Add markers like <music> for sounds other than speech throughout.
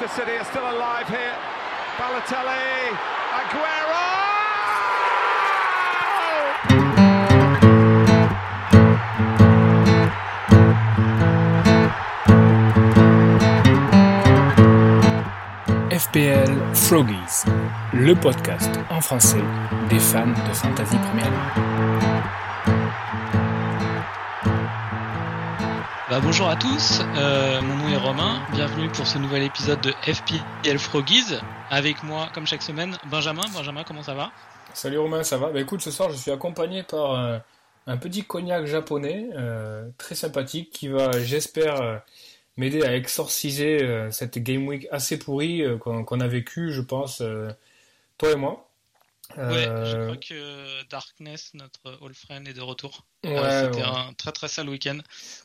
Manchester City are still alive here. Balotelli, Aguero! FPL Froggies, le podcast en français des fans de Fantasy Premier League. Bah, bonjour à tous, euh, mon nom est Romain, bienvenue pour ce nouvel épisode de FPL Froggies. Avec moi, comme chaque semaine, Benjamin. Benjamin, comment ça va? Salut Romain, ça va? Bah écoute, ce soir je suis accompagné par euh, un petit cognac japonais euh, très sympathique qui va, j'espère, m'aider à exorciser cette game week assez pourrie qu'on a vécue, je pense, toi et moi. Ouais, je Euh, crois que Darkness, notre old friend, est de retour. ouais, Euh, C'était ouais. un très très sale week-end.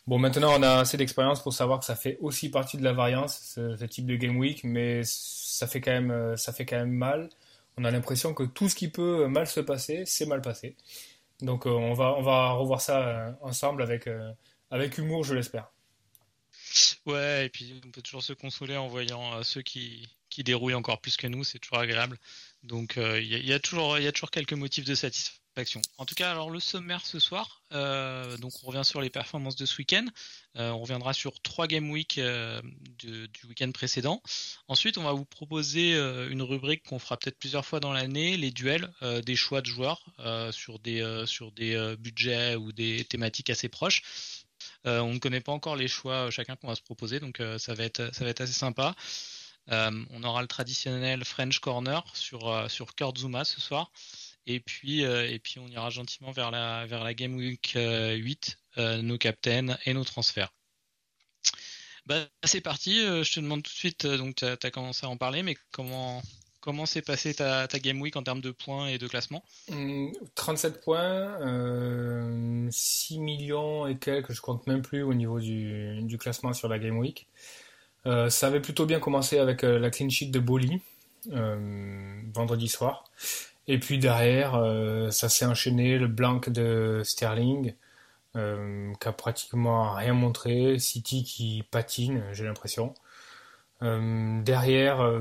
Bon, maintenant on a assez d'expérience pour savoir que ça fait aussi partie de la variance, ce, ce type de game week, mais ça fait quand même, euh, ça fait quand même mal. On a l'impression que tout ce qui peut mal se passer, c'est mal passé. Donc on va, on va revoir ça ensemble avec, avec humour, je l'espère. Ouais, et puis on peut toujours se consoler en voyant ceux qui, qui dérouillent encore plus que nous, c'est toujours agréable. Donc euh, il y, a- toujours, il y a toujours quelques motifs de satisfaction. En tout cas, alors le sommaire ce soir, euh, donc on revient sur les performances de ce week-end. Euh, on reviendra sur trois game week du week-end précédent. Ensuite, on va vous proposer une rubrique qu'on fera peut-être plusieurs fois dans l'année, les duels, des choix de joueurs sur des, budgets ou des thématiques assez proches. On ne connaît pas encore les choix chacun qu'on va se proposer, donc ça va être ça va être assez sympa. Euh, on aura le traditionnel French Corner sur euh, sur Kurt Zuma ce soir, et puis euh, et puis on ira gentiment vers la vers la Game Week euh, 8, euh, nos captains et nos transferts. Bah, c'est parti. je te demande tout de suite. donc tu as, commencé à en parler, mais comment comment s'est passée ta, Game Week en termes de points et de classement? Hum, 37 points, euh, 6 millions et quelques, je compte même plus au niveau du, du classement sur la game week. Euh, ça avait plutôt bien commencé avec euh, la clean sheet de Boli euh, vendredi soir. Et puis derrière, ça s'est enchaîné, le blank de Sterling, qui a pratiquement rien montré, City qui patine, j'ai l'impression. Derrière,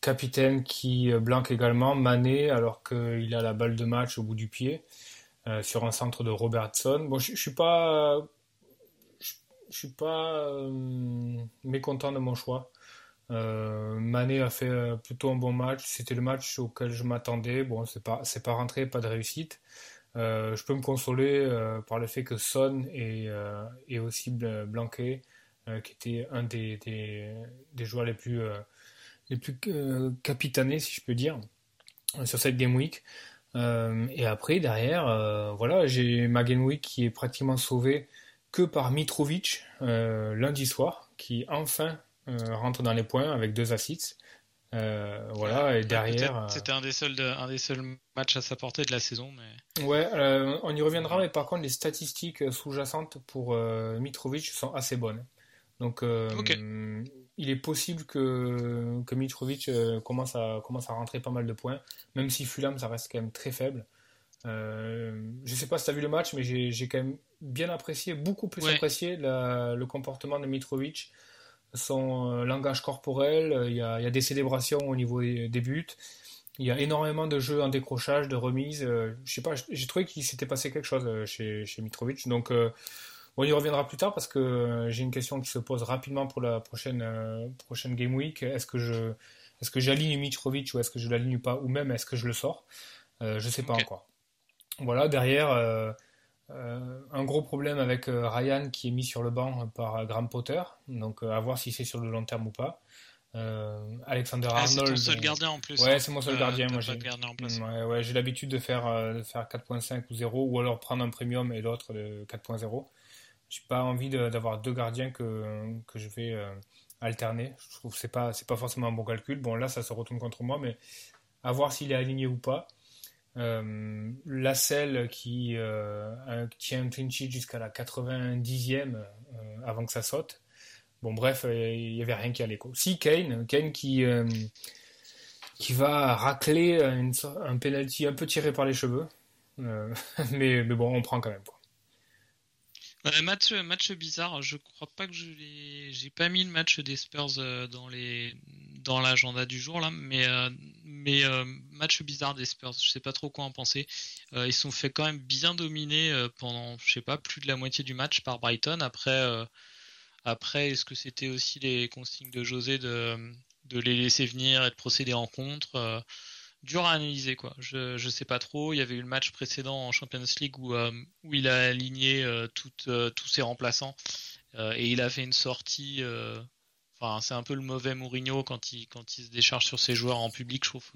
capitaine qui blanque également, Mané, alors qu'il a la balle de match au bout du pied, sur un centre de Robertson. Bon, je suis pas, je, suis pas euh, mécontent de mon choix. Euh, Mané a fait euh, plutôt un bon match. C'était le match auquel je m'attendais. Bon, c'est pas, c'est pas rentré, pas de réussite. Euh, je peux me consoler par le fait que Son euh, est aussi bl- blanqué, euh, qui était un des, des, des joueurs les plus, les plus capitanés, si je peux dire, sur cette game week. Et après, derrière, voilà, j'ai ma game week qui est pratiquement sauvée que par Mitrovic euh, lundi soir, qui enfin euh, rentre dans les points avec deux assists. Euh, voilà, et derrière. C'était un des seuls de- un des seuls matchs à sa portée de la saison, mais. Ouais, euh, on y reviendra, mais par contre, les statistiques sous-jacentes pour euh, Mitrovic sont assez bonnes. Donc, il est possible que, que Mitrovic commence à, commence à rentrer pas mal de points, même si Fulham, ça reste quand même très faible. Euh, je sais pas si tu as vu le match, mais j'ai quand même bien apprécié, beaucoup plus Ouais. apprécié la- le comportement de Mitrovic, son euh, langage corporel, il y a, il y a des célébrations au niveau des, buts. Il y a énormément de jeux en décrochage, de remises. euh, je sais pas, j'ai trouvé qu'il s'était passé quelque chose euh, chez, chez Mitrovic. Donc, on y reviendra plus tard parce que j'ai une question qui se pose rapidement pour la prochaine, prochaine Game Week. Est-ce que je, est-ce que j'aligne Mitrovic ou est-ce que je l'aligne pas? Ou même est-ce que je le sors? Euh, je sais pas encore. Voilà, derrière, euh, euh, un gros problème avec euh, Ryan qui est mis sur le banc par Graham Potter. Donc, à voir si c'est sur le long terme ou pas. Euh, Alexander Ah, c'est ton Arnold. seul gardien en plus. Ouais, hein. c'est mon seul Euh, gardien. Moi, pas j'ai. Ouais, ouais, l'habitude de faire, euh, de faire 4.5 ou 0, ou alors prendre un premium et l'autre de 4.0. J'ai pas envie de- d'avoir deux gardiens que, que je vais euh, alterner. Je trouve que c'est pas, c'est pas forcément un bon calcul. Bon, là, ça se retourne contre moi, mais à voir s'il est aligné ou pas. Euh, Lassell qui euh, tient un clean sheet jusqu'à la 90e euh, avant que ça saute. Bon, bref, euh, il y avait rien qui allait. Quoi. Si, Kane, Kane qui, euh, qui va racler un penalty un peu tiré par les cheveux. Euh, <laughs> mais, bon, on prend quand même. Quoi. Ouais, match, match bizarre. Je crois pas que je l'ai. J'ai pas mis le match des Spurs euh, dans les dans l'agenda du jour là, mais mais match bizarre des Spurs. Je sais pas trop quoi en penser. ils sont fait quand même bien dominer pendant, je sais pas, plus de la moitié du match par Brighton. Après, après, est-ce que c'était aussi les consignes de José de de les laisser venir et de procéder en contre dur à analyser quoi. Je je sais pas trop. Il y avait eu le match précédent en Champions League où euh, où il a aligné euh, euh, tous ses remplaçants et il a fait une sortie. C'est un peu le mauvais Mourinho quand il quand il se décharge sur ses joueurs en public. Je trouve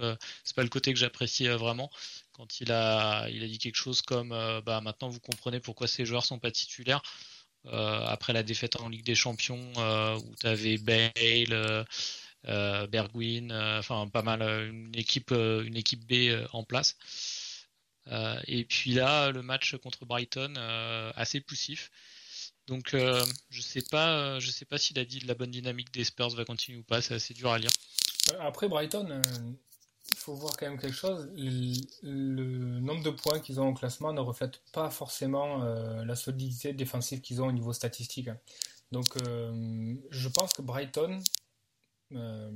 c'est pas le côté que j'apprécie vraiment. Quand il a dit quelque chose comme bah maintenant vous comprenez pourquoi ces joueurs sont pas titulaires. après la défaite en Ligue des Champions où tu avais Bale euh, Bergwin, euh, enfin pas mal, euh, une équipe, une équipe B en place. et puis là, le match contre Brighton, assez poussif. Donc je sais pas, je sais pas si la, la bonne dynamique des Spurs va continuer ou pas. C'est assez dur à lire. Après Brighton, il faut voir quand même quelque chose. Le, nombre de points qu'ils ont au classement ne reflète pas forcément la solidité défensive qu'ils ont au niveau statistique. Donc je pense que Brighton euh,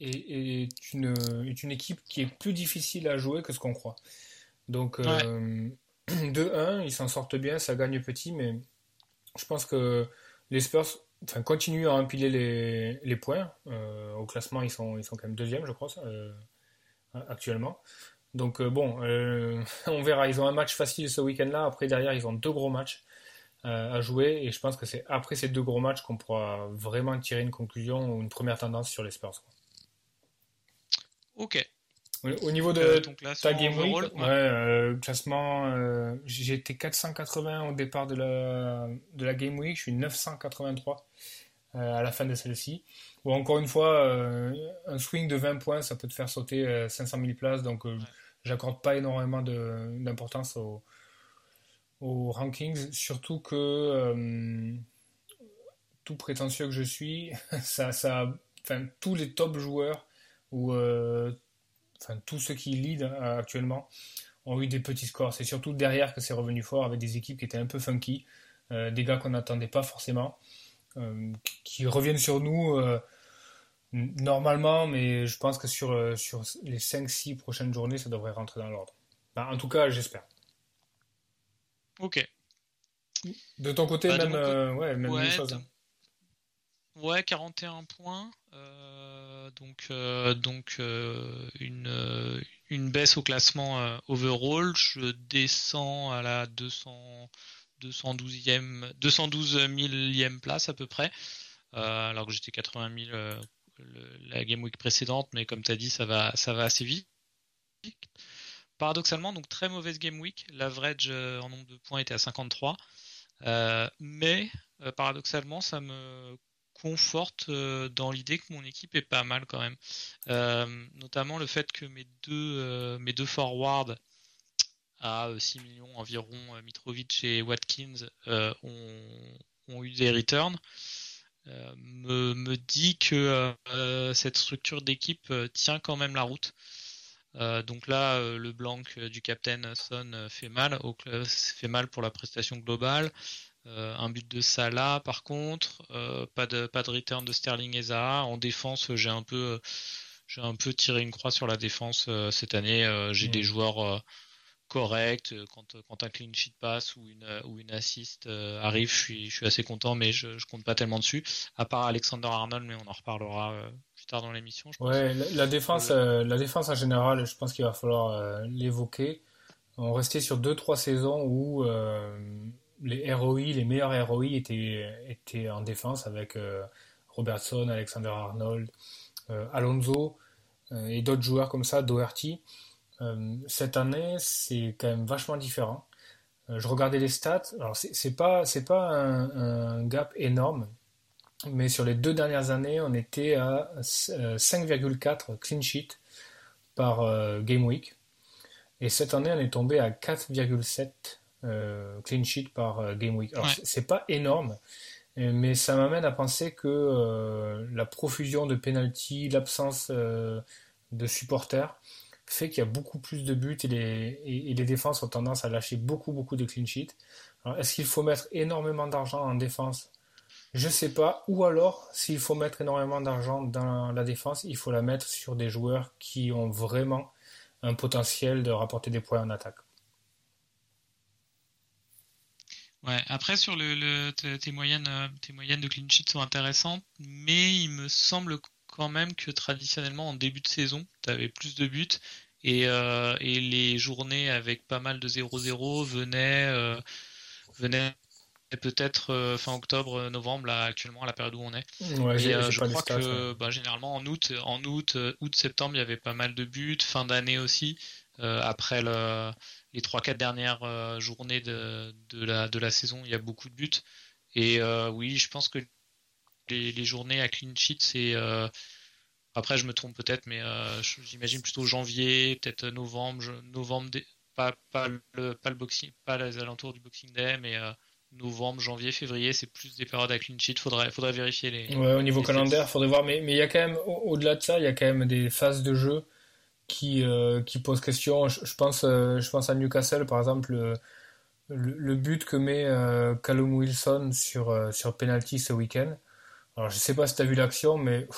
est, une, est une équipe qui est plus difficile à jouer que ce qu'on croit. Donc, euh, de 1, ils s'en sortent bien, ça gagne petit, mais je pense que les Spurs continuent à empiler les, points. Euh, au classement, ils sont, ils sont quand même deuxième, je crois, actuellement. Donc, bon, <laughs> on verra. Ils ont un match facile ce week-end-là. Après, derrière, ils ont deux gros matchs. Euh, à jouer. Et je pense que c'est après ces deux gros matchs qu'on pourra vraiment tirer une conclusion ou une première tendance sur les Spurs. Ok. Au niveau de euh, ta Game Week, ouais. Euh, classement, j'étais 480 au départ de la, de la Game Week, je suis 983 à la fin de celle-ci. Ou encore une fois, un swing de 20 points, ça peut te faire sauter 500 000 places, donc j'accorde pas énormément d'importance au, aux rankings, surtout que euh, tout prétentieux que je suis, <laughs> ça, ça, enfin, tous les top joueurs ou euh, enfin, tous ceux qui lead euh, actuellement ont eu des petits scores. C'est surtout derrière que c'est revenu fort avec des équipes qui étaient un peu funky, des gars qu'on n'attendait pas forcément, qui reviennent sur nous normalement, mais je pense que sur, sur les 5-6 prochaines journées, ça devrait rentrer dans l'ordre. en tout cas, j'espère. Ok. De ton côté, bah, même, euh, ouais, même chose. Ouais, 41 points. Euh, donc, euh, donc une, une baisse au classement overall. Je descends à la 200, 212e, 212 millième place à peu près. alors que j'étais 80 000 la game week précédente, mais comme tu as dit, ça va, ça va assez vite. Paradoxalement, donc très mauvaise game week. L'average euh, en nombre de points était à 53. Euh, mais euh, paradoxalement, ça me conforte dans l'idée que mon équipe est pas mal quand même. notamment le fait que mes deux, mes deux forwards à 6 millions environ, Mitrovic et Watkins, ont, eu des returns. me, me, dit que cette structure d'équipe tient quand même la route. Euh, donc là, euh, le blanc euh, du Captain Son fait mal, au, fait mal pour la prestation globale. Un but de Salah, par contre, pas de pas de return de Sterling et Zaha. En défense, j'ai un peu j'ai un peu tiré une croix sur la défense cette année. j'ai des joueurs corrects. Quand, quand un clean sheet passe ou une, ou une assist arrive, je suis, je suis assez content, mais je, je compte pas tellement dessus. À part Alexander Arnold, mais on en reparlera tard dans l'émission. Ouais, la, défense, euh, la défense en général, je pense qu'il va falloir euh, l'évoquer. On restait sur 2-3 saisons où euh, les ROI, les meilleurs ROI étaient, en défense avec Robertson, Alexander Arnold, Alonso et d'autres joueurs comme ça, Doherty. cette année, c'est quand même vachement différent. je regardais les stats. Alors, c'est pas, pas un, gap énorme mais sur les deux dernières années, on était à 5,4 euh, clean sheet par euh, game week. Et cette année, on est tombé à 4,7 euh, clean sheet par game week. Alors, c'est pas énorme, mais ça m'amène à penser que la profusion de penalty, l'absence de supporters, fait qu'il y a beaucoup plus de buts et les, et les défenses ont tendance à lâcher beaucoup, beaucoup de clean sheet. Alors, est-ce qu'il faut mettre énormément d'argent en défense? Je sais pas. Ou alors, s'il faut mettre énormément d'argent dans la défense, il faut la mettre sur des joueurs qui ont vraiment un potentiel de rapporter des points en attaque. Ouais, après sur le, tes, moyennes, euh, tes moyennes de clean sheet sont intéressantes, mais il me semble quand même que traditionnellement en début de saison, tu avais plus de buts et, euh, et, les journées avec pas mal de 0-0 venaient, euh, venaient peut-être fin octobre, novembre, là actuellement à la période où on est. Ouais, je crois que bah, généralement en août, en août, août, septembre, il y avait pas mal de buts, fin d'année aussi. après le, les 3-4 dernières euh, journées de, la, de la saison, il y a beaucoup de buts. Et euh, oui, je pense que les, journées à clean sheet, c'est. Euh, après, je me trompe peut-être, mais j'imagine plutôt janvier, peut-être novembre, novembre, pas, pas, le, pas le boxing, pas les alentours du Boxing Day, mais novembre, janvier, février, c'est plus des périodes à clean sheet. Faudrait, faudrait vérifier les. Ouais, au niveau calendaire, faudrait voir. Mais, mais il y a quand même, au-delà de ça, il y a quand même des phases de jeu qui, euh, qui pose question. Je, pense, euh, je pense à Newcastle, par exemple, le, le, but que met euh, Callum Wilson sur, sur penalty ce week-end. Alors, je sais pas si tu as vu l'action, mais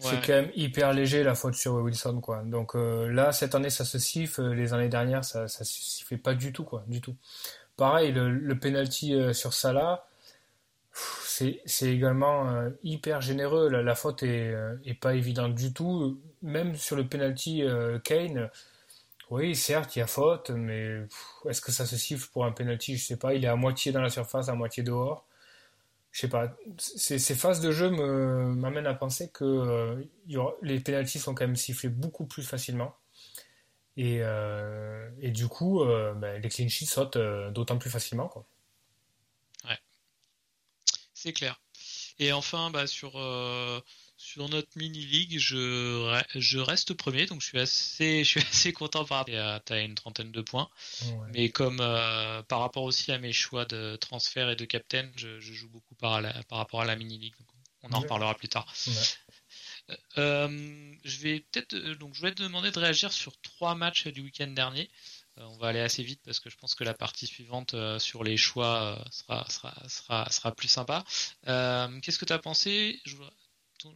c'est quand même hyper léger la faute sur Wilson. Quoi. Donc là, cette année, ça se siffle. Les années dernières, ça ne se sifflait pas du tout. Quoi, du tout. Pareil, le, le penalty sur Salah c'est également euh, hyper généreux. La, faute est, euh, est, pas évidente du tout. Même sur le penalty euh, Kane, oui, certes, il y a faute, mais est-ce que ça se siffle pour un penalty? Je sais pas. Il est à moitié dans la surface, à moitié dehors. Je sais pas. Ces, phases de jeu m'amènent à penser que les penalties sont quand même sifflés beaucoup plus facilement. Et, du coup, ben, les clean sheets sautent d'autant plus facilement. C'est clair. Et enfin, bah, sur, euh, sur notre mini-league, je, je reste premier, donc je suis assez, <laughs> je suis assez content par rapport à as une trentaine de points. Mais comme euh, par rapport aussi à mes choix de transfert et de captain, je, joue beaucoup par, par rapport à la mini-league. On en reparlera plus tard. Euh, je vais peut-être donc je voulais te demander de réagir sur trois matchs du week-end dernier. Euh, on va aller assez vite parce que je pense que la partie suivante euh, sur les choix euh, sera, sera, sera, sera, plus sympa. Qu'est-ce que tu as pensé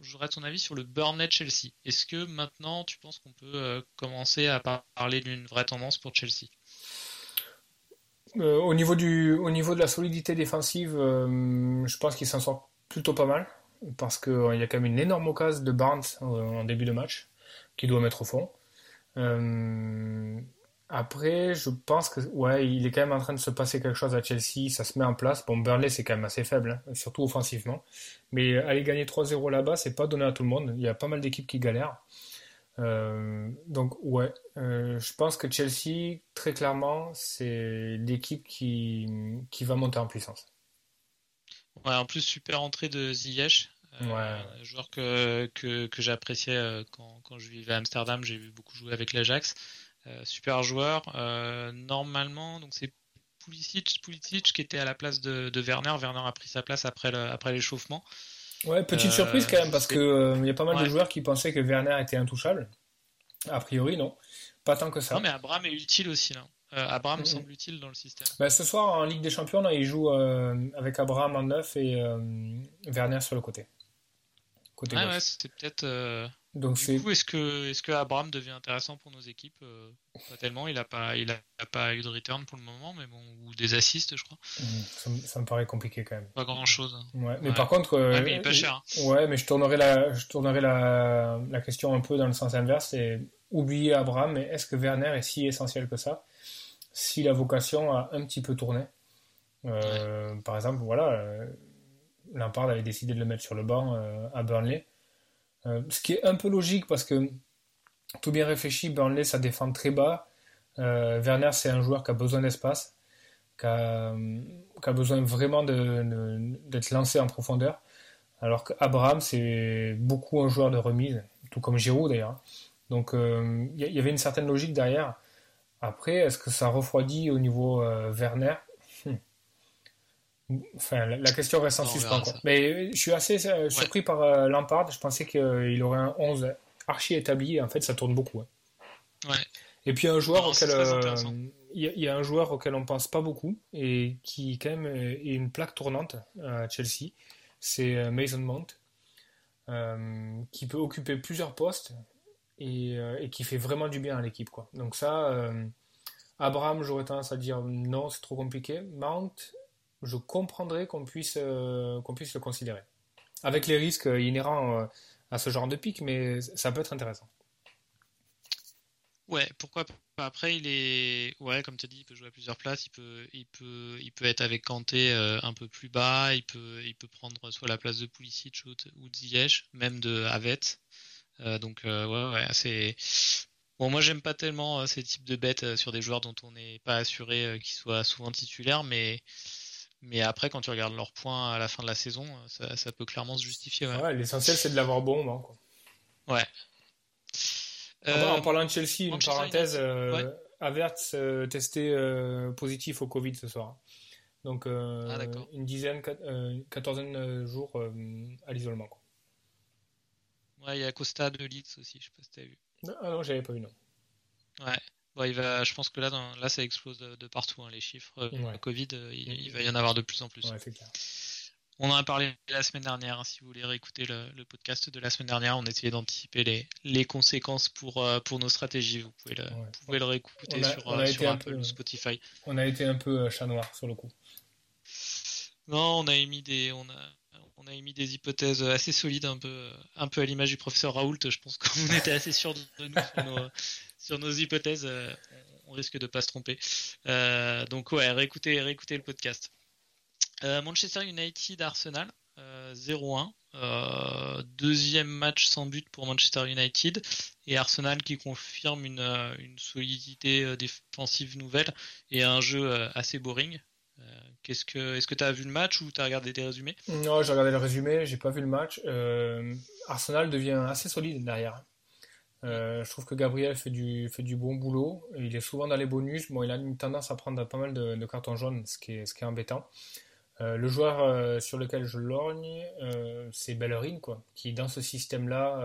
J'aurais ton avis sur le Burnley-Chelsea. Est-ce que maintenant tu penses qu'on peut commencer à parler d'une vraie tendance pour Chelsea? Au, niveau du, au niveau de la solidité défensive, je pense qu'il s'en sort plutôt pas mal parce qu'il y a quand même une énorme occasion de Barnes en début de match qui doit mettre au fond. Après, je pense que ouais, il est quand même en train de se passer quelque chose à Chelsea, ça se met en place. Bon, Burnley c'est quand même assez faible, hein, surtout offensivement. Mais aller gagner 3-0 là-bas, c'est pas donné à tout le monde. Il y a pas mal d'équipes qui galèrent. Euh, donc ouais, euh, je pense que Chelsea, très clairement, c'est l'équipe qui, qui va monter en puissance. Ouais, en plus super entrée de Ziyech, euh, joueur que, que, que j'appréciais quand, quand je vivais à Amsterdam, j'ai vu beaucoup jouer avec l'Ajax. Euh, super joueur. Euh, normalement, donc c'est Pulisic, Pulisic qui était à la place de, Werner. Werner a pris sa place après après l'échauffement. Ouais, petite surprise quand même parce que il y a pas mal de joueurs qui pensaient que Werner était intouchable. A priori, non. Pas tant que ça. Non, mais Abraham est utile aussi là. Euh, Abraham semble utile dans le système. Bah, ce soir en Ligue des Champions, il joue avec Abraham en neuf et Werner sur le côté. côté ouais, c'était peut-être donc du coup, est-ce que, est-ce que Abraham devient intéressant pour nos équipes euh, Pas tellement, il n'a pas, il a, pas eu de return pour le moment, mais bon, ou des assists, je crois. Mmh, ça, me paraît compliqué quand même. Pas grand-chose. Ouais, mais par contre, euh, mais il est pas cher. Hein. Ouais, mais je tournerai la, je tournerai la, la question un peu dans le sens inverse, c'est oublier Abraham, mais est-ce que Werner est si essentiel que ça Si la vocation a un petit peu tourné, euh, par exemple, voilà, Lampard avait décidé de le mettre sur le banc à Burnley. Euh, ce qui est un peu logique parce que, tout bien réfléchi, Burnley ça défend très bas. Euh, Werner c'est un joueur qui a besoin d'espace, qui a, besoin vraiment d'être lancé en profondeur. Alors qu'Abraham c'est beaucoup un joueur de remise, tout comme Giroud d'ailleurs. Donc euh, il y, avait une certaine logique derrière. Après, est-ce que ça refroidit au niveau Werner? Enfin, la, question reste en suspens. Mais je suis assez euh, surpris par euh, Lampard. Je pensais qu'il aurait un 11 archi établi. en fait, ça tourne beaucoup. Ouais. Et puis un joueur auquel, euh, il y, a un joueur auquel on pense pas beaucoup et qui quand même est une plaque tournante à Chelsea, c'est Mason Mount, qui peut occuper plusieurs postes et, qui fait vraiment du bien à l'équipe. Quoi. Donc ça, Abraham, j'aurais tendance à dire non, c'est trop compliqué. Mount, je comprendrais qu'on puisse, qu'on puisse le considérer. Avec les risques inhérents à ce genre de pic, mais ça peut être intéressant. Ouais, pourquoi pas. Après, il est, ouais, comme tu as dit, il peut jouer à plusieurs places. Il peut, il peut, il peut être avec Kanté euh, un peu plus bas. Il peut, il peut prendre soit la place de Pulisic ou, de Ziyech, même de Havet. Euh, donc, euh, ouais, ouais, c'est. Bon, moi, j'aime pas tellement ces types de bêtes sur des joueurs dont on n'est pas assuré qu'ils soient souvent titulaires, mais. Mais après, quand tu regardes leurs points à la fin de la saison, ça, peut clairement se justifier. Ouais, l'essentiel, c'est de l'avoir bon. Hein, quoi. Ouais, euh, en parlant de Chelsea, une parenthèse, euh, Avertz euh, testé positif au Covid ce soir. Donc ah, une dizaine, quatorzaine jours à l'isolement. Ouais, il y a Costa de Leeds aussi, je sais pas si tu as vu. Ah non, j'avais pas vu non. Ouais. Il va, je pense que là, là ça explose de, partout, hein, les chiffres. Covid, il, va y en avoir de plus en plus. Ouais, c'est clair. On en a parlé la semaine dernière. Hein, si vous voulez réécouter le, podcast de la semaine dernière, on essayait d'anticiper les, les conséquences pour, euh, pour nos stratégies. Vous pouvez le, vous pouvez le réécouter sur, euh, sur Apple ou Spotify. On a été un peu euh, chat noir sur le coup. Non, on a émis des, on a, on a émis des hypothèses assez solides, un peu, un peu à l'image du professeur Raoult. Je pense <laughs> qu'on était assez sûr de nous sur nos, sur nos hypothèses. On risque de pas se tromper. donc ouais, réécoutez, réécoutez le podcast. Euh, Manchester United Arsenal 0-1. Euh, euh, deuxième match sans but pour Manchester United et Arsenal qui confirme une, solidité défensive nouvelle et un jeu assez boring. Est-ce que tu as vu le match ou tu as regardé des résumés? Non, j'ai regardé le résumé, j'ai pas vu le match. Arsenal devient assez solide derrière. Je trouve que Gabriel fait du, fait du bon boulot. Il est souvent dans les bonus. Bon, il a une tendance à prendre pas mal de, de cartons jaunes, ce qui est, ce qui est embêtant. Euh, le joueur euh, sur lequel je lorgne, euh, c'est Bellerin, quoi, qui dans ce système-là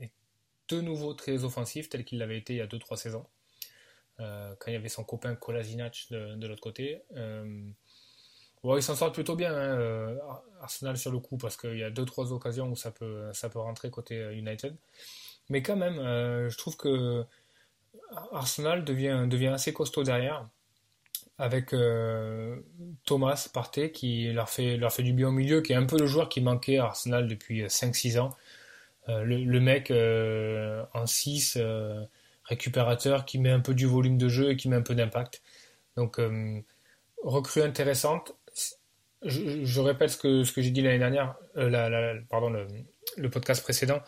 est de nouveau très offensif, tel qu'il l'avait été il y a 2-3 saisons, quand il y avait son copain Kolasinac de, l'autre côté. Bon, il s'en sort plutôt bien, hein, Arsenal sur le coup, parce qu'il y a 2-3 occasions où ça peut, ça peut rentrer côté United. Mais quand même, je trouve que Arsenal devient, devient assez costaud derrière avec euh, Thomas Partey qui leur fait, leur fait du bien au milieu, qui est un peu le joueur qui manquait à Arsenal depuis 5-6 ans. Euh, le, mec euh, en 6, récupérateur, qui met un peu du volume de jeu et qui met un peu d'impact. Donc, recrue intéressante. Je, répète ce que, ce que j'ai dit l'année dernière, la, pardon, le, podcast précédent.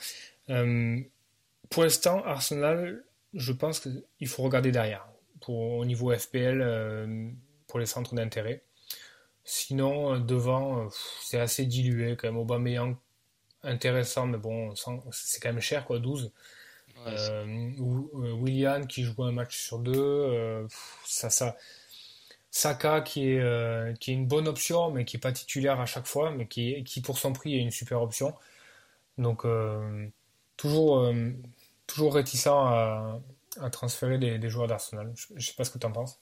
Pour l'instant, Arsenal, je pense qu'il faut regarder derrière au niveau FPL euh, pour les centres d'intérêt. Sinon, euh, devant, euh, c'est assez dilué quand même. Aubameyang, intéressant, mais bon, c'est quand même cher, quoi, 12. William qui joue un match sur deux. ça, ça, Saka qui est, qui est une bonne option, mais qui n'est pas titulaire à chaque fois, mais qui, qui pour son prix est une super option. Donc, toujours, toujours réticent à, à transférer des, joueurs d'Arsenal. Je, ne sais pas ce que tu en penses.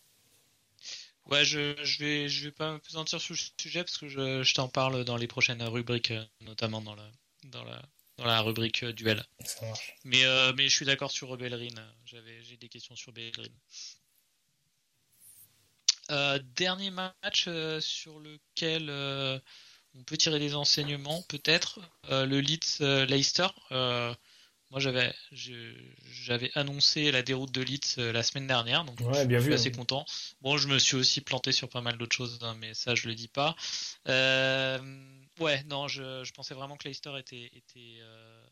Ouais, je, je vais je vais pas me pesantir sur le sujet parce que je, je t'en parle dans les prochaines rubriques, euh, notamment dans la dans la dans la rubrique euh, duel. Ça marche. Mais euh, mais je suis d'accord sur Bellerin. J'avais j'ai des questions sur Bellerin. dernier match sur lequel on peut tirer des enseignements, peut-être le Leeds Leicester. Moi, j'avais, j'avais annoncé la déroute de Leeds euh, la semaine dernière, donc je suis assez content. Bon, je me suis aussi planté sur pas mal d'autres choses, hein, mais ça, je le dis pas. Euh, ouais, non, je, pensais vraiment que Leicester était, était, euh,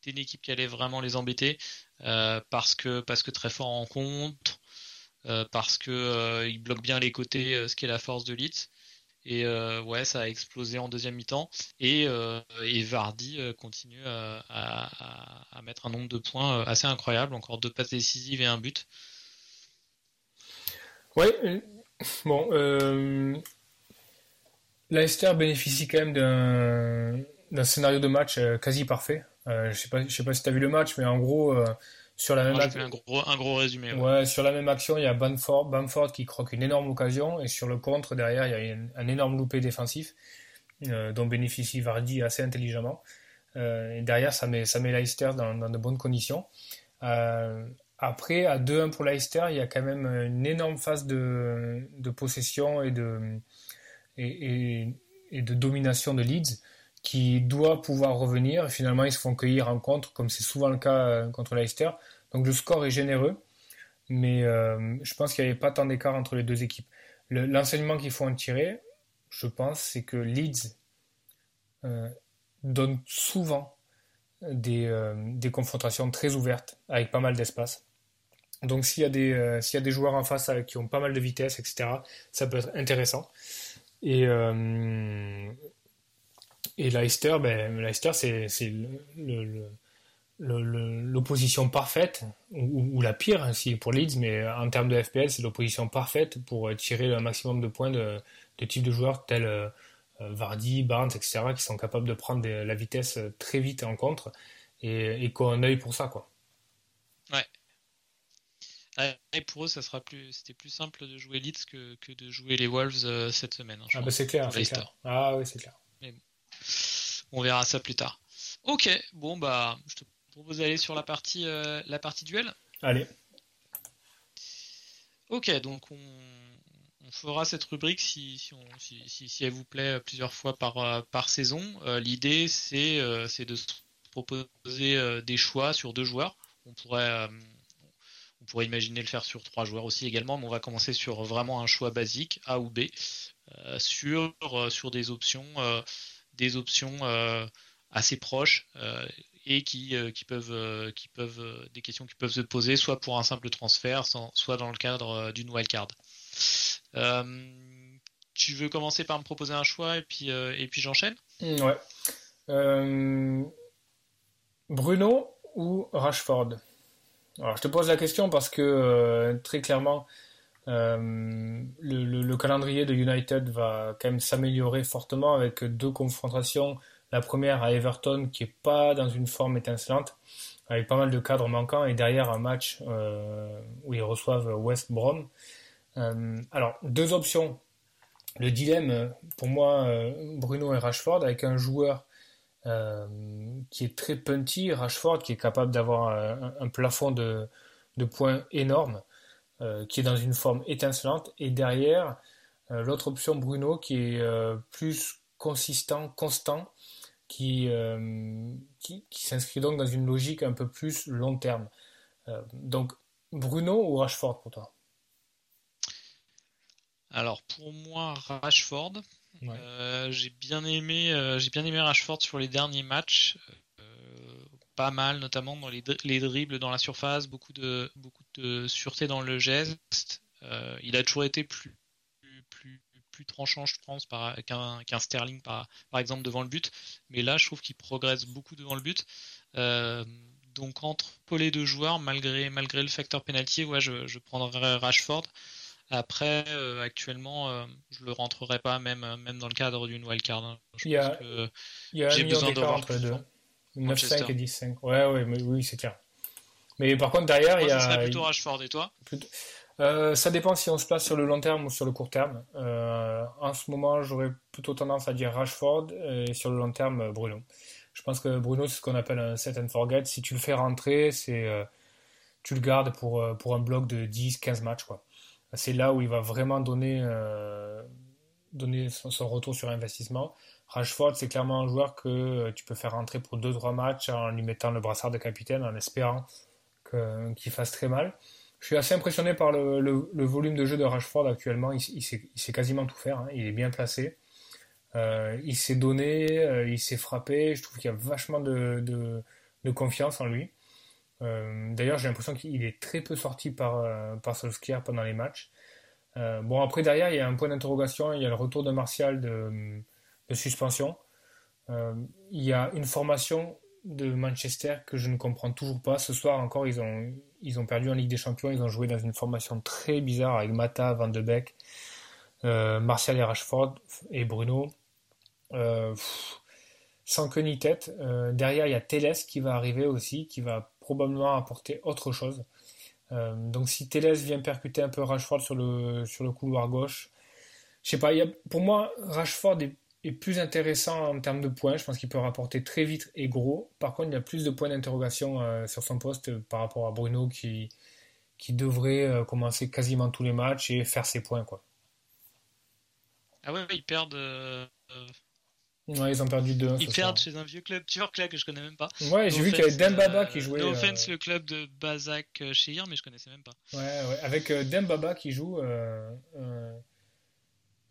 était, une équipe qui allait vraiment les embêter parce que parce que très fort en compte, parce que il bloque bien les côtés, ce qui est la force de Leeds. Et euh, ouais, ça a explosé en deuxième mi-temps. Et, euh, Vardy euh, continue à, mettre un nombre de points assez incroyable. Encore deux passes décisives et un but. Oui, bon. Euh, Leicester bénéficie quand même d'un scénario de match quasi parfait. je sais pas, sais pas si tu as vu le match, mais en gros, Sur la même Moi, fait un gros, un gros résumé. ouais. Ouais, sur la même action, il y a Bamford, Bamford qui croque une énorme occasion et sur le contre, derrière, il y a une- un énorme loupé défensif euh, dont bénéficie Vardy assez intelligemment. Euh, et derrière, ça met, ça met Leicester dans, dans de bonnes conditions. Euh, après, à 2-1 pour Leicester, il y a quand même une énorme phase de, de possession et de, et, et- et de domination de Leeds qui doit pouvoir revenir. Finalement, ils se font cueillir en contre, comme c'est souvent le cas contre Leicester. Donc le score est généreux, mais euh, je pense qu'il n'y avait pas tant d'écart entre les deux équipes. Le- L'enseignement qu'il faut en tirer, je pense, c'est que Leeds euh, donne souvent des, euh, des confrontations très ouvertes, avec pas mal d'espace. Donc s'il y, a des, y a des joueurs en face qui ont pas mal de vitesse, etc., ça peut être intéressant. Et, et Leicester, ben, Leicester c'est, le- l'opposition parfaite, ou, ou la pire ainsi pour Leeds, mais en termes de FPL, c'est l'opposition parfaite pour tirer le maximum de points de, de types de joueurs tels euh, Vardy, Barnes, etc., qui sont capables de prendre des- la vitesse très vite en contre et, et qui ont un œil pour ça. Quoi. Ouais, Et pour eux, ça sera plus, c'était plus simple de jouer Leeds que, que de jouer les Wolves euh, cette semaine. hein, Ah, bah c'est clair, clair. Ah oui, c'est clair. On verra ça plus tard. Ok, bon bah, je te propose d'aller sur la partie, euh, la partie duel. Allez, Ok, donc on, on fera cette rubrique si, si, on- si- elle vous plaît euh, plusieurs fois par, euh, par saison. Euh, L'idée, c'est euh, de se proposer des choix sur deux joueurs. On pourrait, on pourrait imaginer le faire sur trois joueurs aussi également, mais on va commencer sur vraiment un choix basique, A ou B, sur, sur des options, des options assez proches euh, et qui, euh, qui peuvent, euh, qui peuvent, des questions qui peuvent se poser soit pour un simple transfert, soit dans le cadre d'une wildcard. Tu veux commencer par me proposer un choix et puis, et puis j'enchaîne? Mm, ouais. Bruno ou Rashford? Alors, je te pose la question parce que très clairement, le calendrier de United va quand même s'améliorer fortement avec deux confrontations. La première à Everton qui est pas dans une forme étincelante, avec pas mal de cadres manquants, et derrière un match euh, où ils reçoivent West Brom. Euh, alors, deux options. Le dilemme, pour moi, euh, Bruno et Rashford, avec un joueur qui est très punty, Rashford, qui est capable d'avoir un, plafond de, points énorme, qui est dans une forme étincelante, et derrière, l'autre option, Bruno, qui est plus consistant, constant, qui, euh, qui, qui s'inscrit donc dans une logique un peu plus long terme. Euh, donc, Bruno ou Rashford pour toi? Alors pour moi, Rashford. Ouais. Euh, j'ai bien aimé, j'ai bien aimé Rashford sur les derniers matchs. Pas mal, notamment dans les, dri- les dribbles dans la surface, beaucoup de, beaucoup de sûreté dans le geste. Il a toujours été plus, plus, tranchant, je pense, par- qu'un qu'un Sterling, par, par exemple, devant le but. Mais là, je trouve qu'il progresse beaucoup devant le but. Euh, donc entre les deux joueurs, malgré, malgré le facteur penalty, ouais, je, je prendrais Rashford. Après, euh, actuellement, euh, je le rentrerai pas, même, même dans le cadre d'une wildcard. hein. Je Il y a- pense que Il y a un J'ai besoin d'avoir entre deux. fort. 9,5 Manchester. et 10,5. Ouais, ouais, mais oui, c'est clair. Mais par contre, derrière, moi, il y a. serait plutôt Rashford. Et toi? Euh, ça dépend si on se place sur le long terme ou sur le court terme. Euh, en ce moment, j'aurais plutôt tendance à dire Rashford et sur le long terme, Bruno. Je pense que Bruno, c'est ce qu'on appelle un set and forget. Si tu le fais rentrer, c'est euh, tu le gardes pour, pour un bloc de 10-15 matchs. C'est là où il va vraiment donner, donner son, retour sur investissement. Rashford, c'est clairement un joueur que tu peux faire rentrer pour 2-3 matchs en lui mettant le brassard de capitaine, en espérant qu'il fasse très mal. Je suis assez impressionné par le, volume de jeu de Rashford actuellement. Il, il sait, quasiment tout faire. hein. Il est bien placé. Euh, il s'est donné, euh, il s'est frappé. Je trouve qu'il y a vachement de, confiance en lui. Euh, D'ailleurs, j'ai l'impression qu'il est très peu sorti par, par Solskjaer pendant les matchs. Bon, après, derrière, il y a un point d'interrogation. Il y a le retour de Martial de, suspension. Il y a une formation de Manchester que je ne comprends toujours pas. Ce soir encore, ils ont, ils ont perdu en Ligue des Champions. Ils ont joué dans une formation très bizarre avec Mata, Van de Beek, euh, Martial et Rashford et Bruno. Euh, sans queue ni tête. Euh, derrière, il y a Teles qui va arriver aussi, qui va probablement apporter autre chose. donc si Teles vient percuter un peu Rashford sur le, sur le couloir gauche, je sais pas, pour moi, Rashford est, plus intéressant en termes de points. Je pense qu'il peut rapporter très vite et gros. Par contre, il y a plus de points d'interrogation sur son poste par rapport à Bruno qui, qui devrait commencer quasiment tous les matchs et faire ses points. Quoi. Ah ouais, ils perdent. Euh, ouais, ils ont perdu deux. Ils perdent chez un vieux club turc là que je connais même pas. Ouais, j'ai vu qu'il y avait Dembaba qui jouait. No euh, offense, le club de Bazak euh, chez mais je connaissais même pas. Ouais, ouais. avec Dembaba qui joue.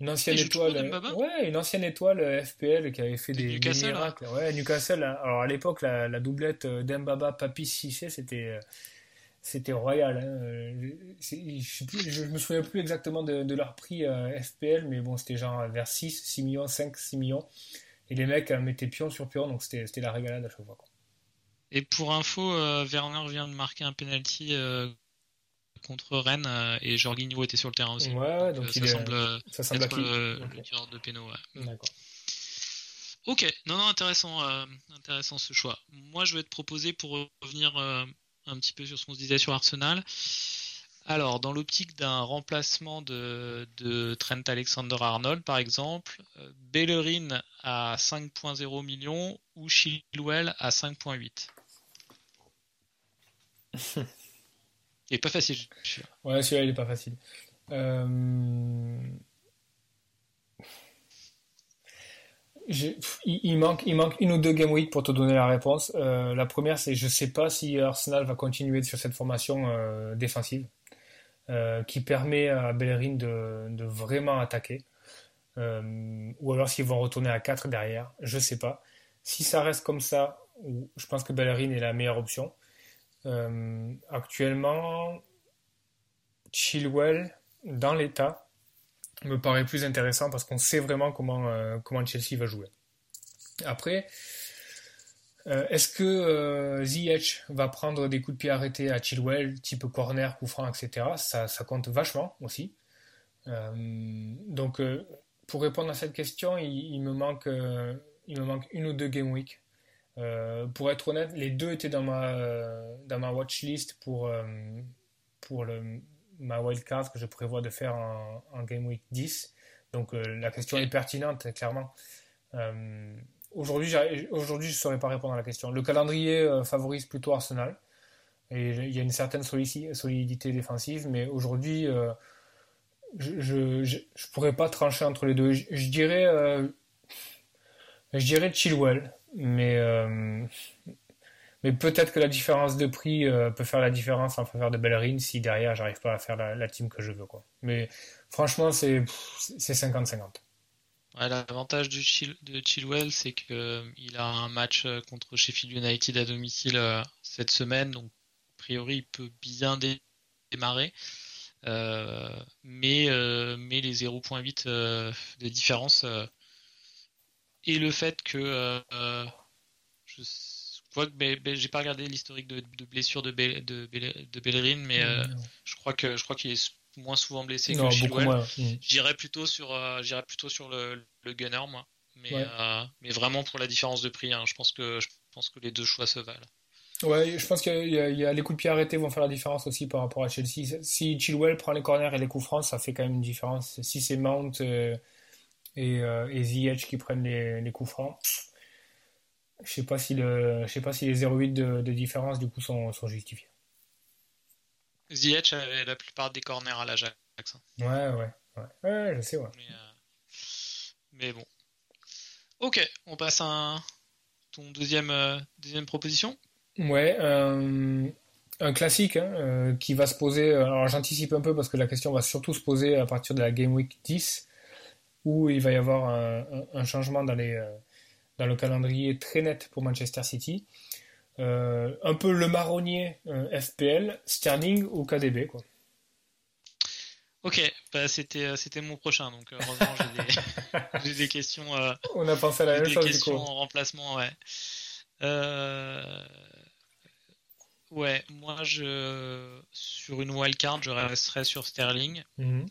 Une ancienne étoile. Ouais, une ancienne étoile FPL qui avait fait des, Newcastle, des miracles. Ouais, Newcastle. Hein. Alors à l'époque, la, la, doublette Dembaba Papi Cissé, c'était c'était royal. Hein. Je, ne me souviens plus exactement de, leur prix euh, FPL, mais bon, c'était genre vers 6, 6 millions, 5, 6 millions. Et les mecs euh, mettaient pion sur pion, donc c'était la régalade à chaque fois. Et pour info, euh, Werner vient de marquer un penalty contre Rennes et Jorginho était sur le terrain aussi. Ouais, donc, ça, semble ça semble être le, de péno. D'accord. Ok, non, non, intéressant, intéressant ce choix. Moi, je vais te proposer pour revenir un petit peu sur ce qu'on se disait sur Arsenal. Alors, dans l'optique d'un remplacement de, Trent Alexander-Arnold, par exemple, euh, Bellerin à 5.0 millions ou Chilwell à 5.8. <laughs> il pas facile. Ouais, celui-là, il est pas facile. Euh, il, manque, il manque une ou deux game week pour te donner la réponse. Euh, la première, c'est je sais pas si Arsenal va continuer sur cette formation euh, défensive qui permet à Bellerin de, de vraiment attaquer. ou alors s'ils vont retourner à 4 derrière, je sais pas. Si ça reste comme ça, je pense que Bellerin est la meilleure option. Actuellement, Chilwell, dans l'état, me paraît plus intéressant parce qu'on sait vraiment comment, euh, comment Chelsea va jouer. Après, euh, est-ce que euh, Ziyech va prendre des coups de pied arrêtés à Chilwell, type corner, coup franc, etc. Ça, ça compte vachement aussi. donc, pour répondre à cette question, il, me, manque, il me manque une ou deux game week. Pour être honnête, les deux étaient dans ma, dans ma watch list pour, pour le, ma wildcard que je prévois de faire en, Game Week 10. Donc euh, la question est pertinente, clairement. Euh, aujourd'hui, aujourd'hui, je ne saurais pas répondre à la question. Le calendrier euh, favorise plutôt Arsenal. Et il y a une certaine solidité défensive, mais aujourd'hui, je ne pourrais pas trancher entre les deux. Je, dirais, je dirais Chilwell, mais mais peut-être que la différence de prix euh, peut faire la différence en faveur de Bellerin si derrière j'arrive pas à faire la, team que je veux. Quoi. Mais franchement, c'est 50-50. L'avantage de, de Chilwell, c'est qu'il euh, a un match euh, contre Sheffield United à domicile cette semaine, donc a priori il peut bien démarrer. mais, mais les 0.8 de différence et le fait que je vois que j'ai pas regardé l'historique de, de, blessure de, de, de Bellerin, mais euh, je crois que je crois qu'il est moins souvent blessé que Chilwell. J'irais plutôt sur euh, j'irais plutôt sur le, le gunner moi, mais euh, mais vraiment pour la différence de prix, hein, je pense que je pense que les deux choix se valent. Ouais, je pense qu'il y, a les coups de pied arrêtés vont faire la différence aussi par rapport à Chelsea. Si Chilwell prend les corners et les coups francs, ça fait quand même une différence. Si c'est Mount et, et Ziyech qui prennent les, les coups francs, je sais pas si le, je sais pas si les 0,8 de, de, différence du coup sont, sont justifiés. Ziyech avait la plupart des corners à l'Ajax. Hein. Ouais, ouais, ouais, ouais, je sais, ouais. Mais, euh, mais, bon. Ok, on passe à ton deuxième, euh, deuxième proposition. Ouais, euh, un classique hein, euh, qui va se poser. Alors j'anticipe un peu parce que la question va surtout se poser à partir de la Game Week 10 où il va y avoir un, un changement dans les dans le calendrier très net pour Manchester City. Euh, un peu le marronnier euh, FPL, Sterling ou KDB quoi. Ok, bah c'était euh, c'était mon prochain donc heureusement j'ai des, <laughs> questions. On a pensé à la même chose du coup. en remplacement ouais. Ouais, moi je sur une wildcard je resterai sur Sterling mhm.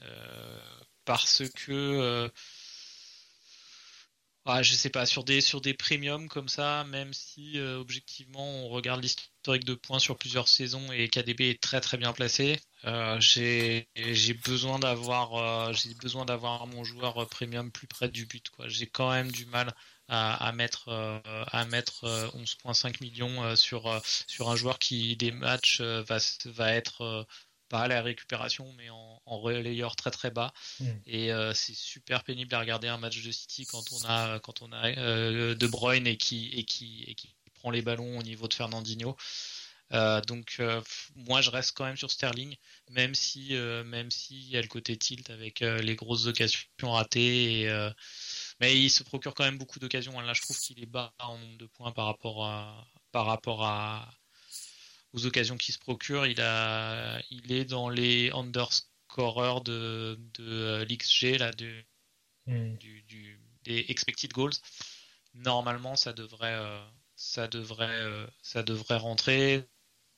Parce que ah, je sais pas, sur des, sur des premiums comme ça, même si euh, objectivement on regarde l'historique historique de points sur plusieurs saisons et KDB est très très bien placé. Euh, j'ai besoin d'avoir j'ai besoin d'avoir mon joueur premium plus près du but. J'ai quand même du mal à, mettre à mettre 11,5 millions sur sur un joueur qui des matchs va va être pas à la récupération, mais en, relayeur très très bas. Mm. Et euh, c'est super pénible à regarder un match de City quand on a quand on a euh, De Bruyne et qui et qui et qui prend les ballons au niveau de Fernandinho. Euh, donc moi je reste quand même sur Sterling, même si même si il y a le côté tilt avec les grosses occasions ratées. mais il se procure quand même beaucoup d'occasions. Hein. Là je trouve qu'il est bas en nombre de points par rapport à par rapport à aux occasions qu'il se procure, il, a, il est dans les underscorers de, de euh, l'XG, là, hmm. du, du, des expected goals. Normalement, ça devrait, euh, ça devrait, euh, ça devrait rentrer.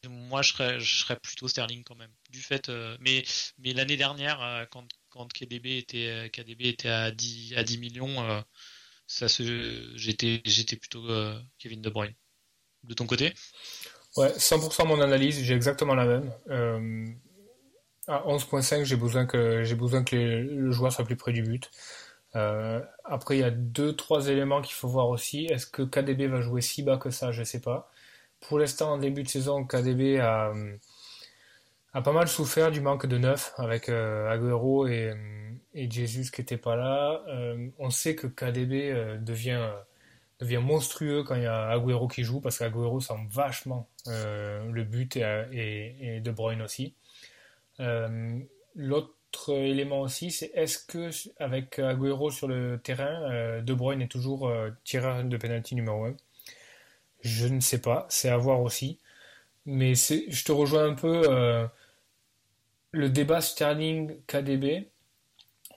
Moi, je serais, je serais plutôt Sterling quand même. Du fait, mais, mais l'année dernière, quand, quand KDB était, KDB était à 10, à 10 millions, ça se, j'étais, j'étais plutôt Kevin De Bruyne. De ton côté? Ouais, 100% mon analyse, j'ai exactement la même. Euh, à 11.5, j'ai besoin que j'ai besoin que le joueur soit plus près du but. Euh, après, il y a deux, trois éléments qu'il faut voir aussi. Est-ce que KDB va jouer si bas que ça? Je sais pas. Pour l'instant, en début de saison, KDB a, a pas mal souffert du manque de neuf avec euh, Agüero et, et Jesus qui n'étaient pas là. Euh, on sait que KDB euh, devient devient monstrueux quand il y a Agüero qui joue parce qu'Agüero sent vachement euh, le but et, De Bruyne aussi. Euh, l'autre élément aussi, c'est est-ce que avec Agüero sur le terrain, euh, De Bruyne est toujours tireur de penalty numéro 1 Je ne sais pas, c'est à voir aussi. Mais je te rejoins un peu le débat Sterling KDB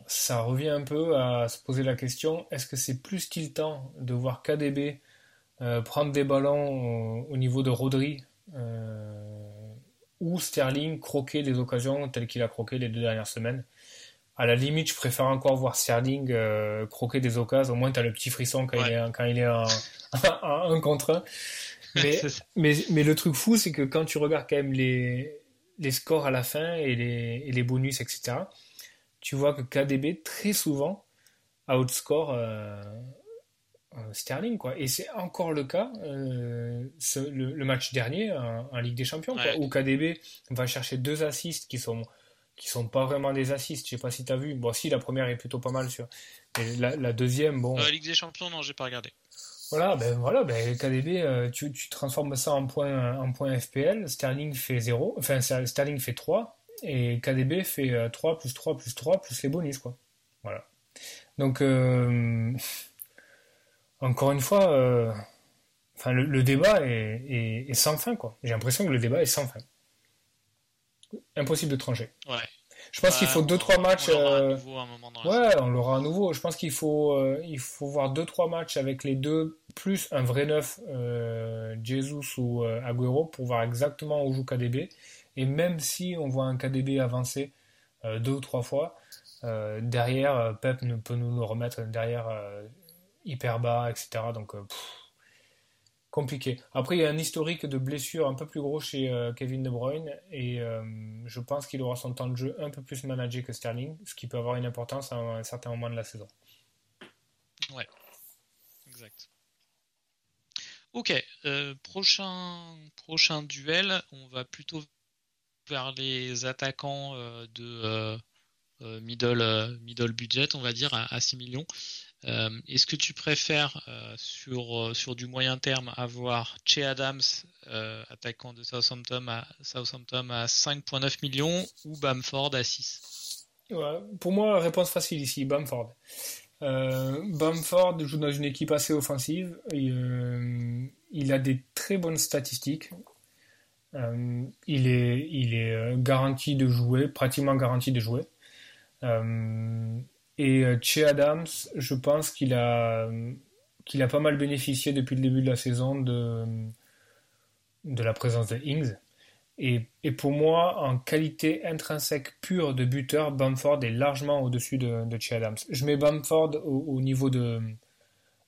ça revient un peu à se poser la question est-ce que c'est plus tiltant de voir KDB euh, prendre des ballons au, niveau de Rodri euh, ou Sterling croquer des occasions telles qu'il a croqué les deux dernières semaines? À la limite, je préfère encore voir Sterling euh, croquer des occasions. Au moins, tu as le petit frisson quand il est, quand il est en, <laughs> un contre un. Mais, <laughs> mais, mais, le truc fou, c'est que quand tu regardes quand même les, les scores à la fin et les, et les bonus, etc., tu vois que KDB très souvent outscore euh, euh, Sterling quoi. Et c'est encore le cas euh, le, match dernier en, Ligue des Champions où KDB va chercher deux assists qui sont qui sont pas vraiment des assists. Je sais pas si tu as vu. Bon si la première est plutôt pas mal sur mais la, deuxième bon. La Ligue des Champions non j'ai pas regardé. Voilà, ben voilà, ben KDB, tu, tu transformes ça en point, en point FPL. Sterling fait 0, enfin Sterling fait 3, et KDB fait 3 euh, plus 3 plus 3 plus les bonus, quoi. Voilà. Donc, euh, <laughs> encore une fois, euh, enfin, le, débat est, sans fin, quoi. J'ai l'impression que le débat est sans fin. Impossible de trancher. Ouais. Je pense qu'il faut 2-3 matchs. ouais, on l'aura à nouveau. Je pense qu'il faut, il faut voir 2-3 matchs avec les deux, plus un vrai neuf, Jesus ou Agüero, pour voir exactement où joue KDB. Et même si on voit un KDB avancer euh, deux ou trois fois, euh, derrière, euh, Pep ne peut nous le remettre derrière hyper bas, etc. Donc, compliqué. Après, il y a un historique de blessure un peu plus gros chez Kevin De Bruyne et je pense qu'il aura son temps de jeu un peu plus managé que Sterling, ce qui peut avoir une importance à un certain moment de la saison. Ouais, exact. Ok, prochain, prochain duel, on va plutôt vers les attaquants euh, de euh, euh, middle, budget, on va dire, à, 6 millions. Est-ce que tu préfères sur, sur du moyen terme avoir Che Adams, attaquant de Southampton à, Southampton à 5,9 millions ou Bamford à 6 Pour moi, réponse facile ici, Bamford. Bamford joue dans une équipe assez offensive. il a des très bonnes statistiques. Euh, il est, il est euh, garanti de jouer, pratiquement garanti de jouer. Euh, et Che Adams, je pense qu'il a, qu'il a pas mal bénéficié depuis le début de la saison de, de la présence de Ings. Et, et, pour moi, en qualité intrinsèque pure de buteur, Bamford est largement au-dessus de, de Che Adams. Je mets Bamford au, niveau de,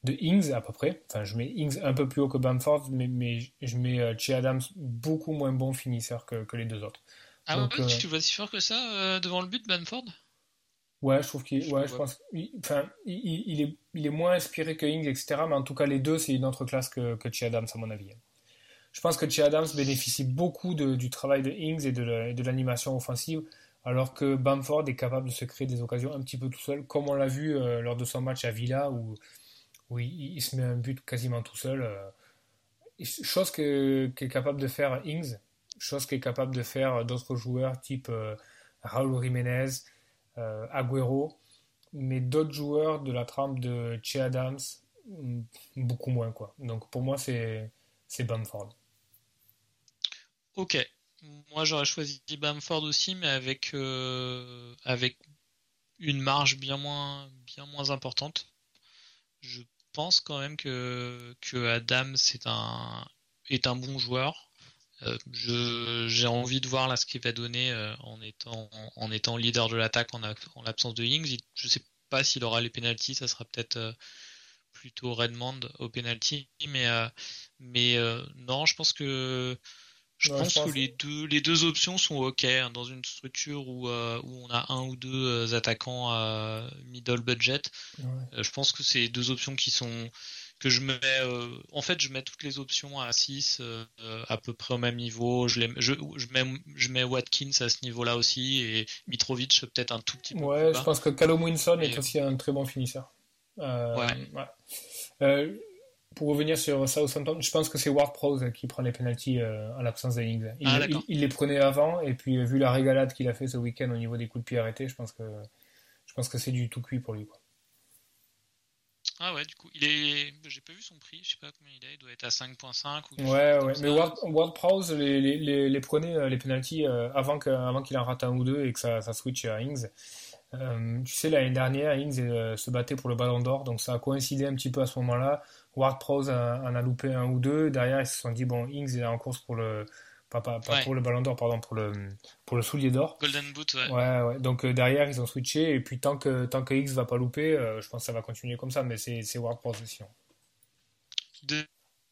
de Ings à peu près. Enfin, je mets Ings un peu plus haut que Bamford, mais, mais je mets euh, Che Adams beaucoup moins bon finisseur que, que les deux autres. Ah ouais, euh, tu vois si fort que ça euh, devant le but, Bamford? Ouais, je trouve qu'il, ouais, je pense, enfin, il, il, est, il est moins inspiré que Ings, etc. Mais en tout cas, les deux, c'est une autre classe que, que Che Adams, à mon avis. Je pense que Che Adams bénéficie beaucoup de, du travail de Ings et de l'animation offensive alors que Bamford est capable de se créer des occasions un petit peu tout seul, comme on l'a vu euh, lors de son match à Villa, où, où il, se met un but quasiment tout seul. Euh, chose qu'est capable de faire Ings, chose qu'est capable de faire d'autres joueurs type euh, Raúl Jiménez, Agüero, mais d'autres joueurs de la trempe de Che Adams, mm, beaucoup moins. Quoi. Donc pour moi, c'est Bamford. Ok, moi, j'aurais choisi Bamford aussi, mais avec, euh, avec une marge bien moins, bien moins importante. Je pense quand même que, que Adam est un bon joueur. Euh, j'ai envie de voir là ce qu'il va donner euh, en, étant, en étant leader de l'attaque en, en l'absence de Ings. Je sais pas s'il aura les pénalties, ça sera peut-être plutôt Redmond au penalty, mais non, je pense que je pense que les deux, les deux options sont ok hein, dans une structure où, euh, où on a un ou deux euh, attaquants à middle budget. Euh, je pense que c'est deux options qui sont que je mets. en fait, je mets toutes les options à 6 à peu près au même niveau. Je, les, je, je, mets, je mets Watkins à ce niveau-là aussi et Mitrovic peut-être un tout petit peu. Ouais, je pense que Callum Winson est aussi un très bon finisseur. ouais. ouais pour revenir sur Southampton, je pense que c'est Ward Prowse qui prend les penalties euh, en l'absence de Ings. Ah, il, les prenait avant, et puis euh, vu la régalade qu'il a fait ce week-end au niveau des coups de pied arrêtés, je pense que je pense que c'est du tout cuit pour lui. Quoi. Ah ouais, du coup, il est. J'ai pas vu son prix, je sais pas combien il est, il doit être à 5.5 ou. Ouais, ouais, mais Ward, Ward Prowse les, les, les, prenait euh, les penalties avant qu'il en rate un ou deux et que ça, ça switch à Ings. tu sais, l'année dernière, Ings se battait pour le ballon d'or, donc ça a coïncidé un petit peu à ce moment-là. Ward Prowse en a loupé un ou deux. Derrière, ils se sont dit, bon, Ings est en course pour le. Pas, pas, pour le ballon d'or, pardon, pour le, pour le soulier d'or. Golden Boot, ouais. Ouais, ouais. Donc euh, derrière, ils ont switché. Et puis tant que, tant que X va pas louper, euh, je pense que ça va continuer comme ça. Mais c'est Ward Prowse aussi. Hein.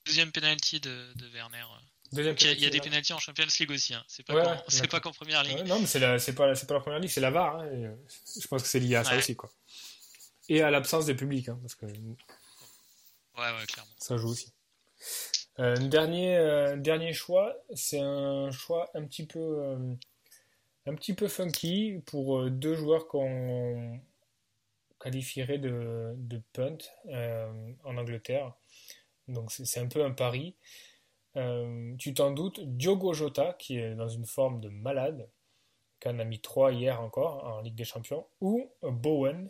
Deuxième penalty de, de Werner. il y a, des penalties en Champions League aussi. Hein. C'est pas, pas qu'en première ligue. non, mais c'est pas, pas la première ligue, c'est la VAR. Hein. Euh, je pense que c'est lié à ça aussi. Quoi. Et à l'absence de public. Hein, parce que Ça joue aussi. Euh, dernier, euh, dernier choix, c'est un choix un petit peu, euh, un petit peu funky pour euh, deux joueurs qu'on qualifierait de, de punt en Angleterre. Donc c'est un peu un pari. tu t'en doutes, Diogo Jota, qui est dans une forme de malade, qui en a mis trois hier encore en Ligue des Champions, ou Bowen,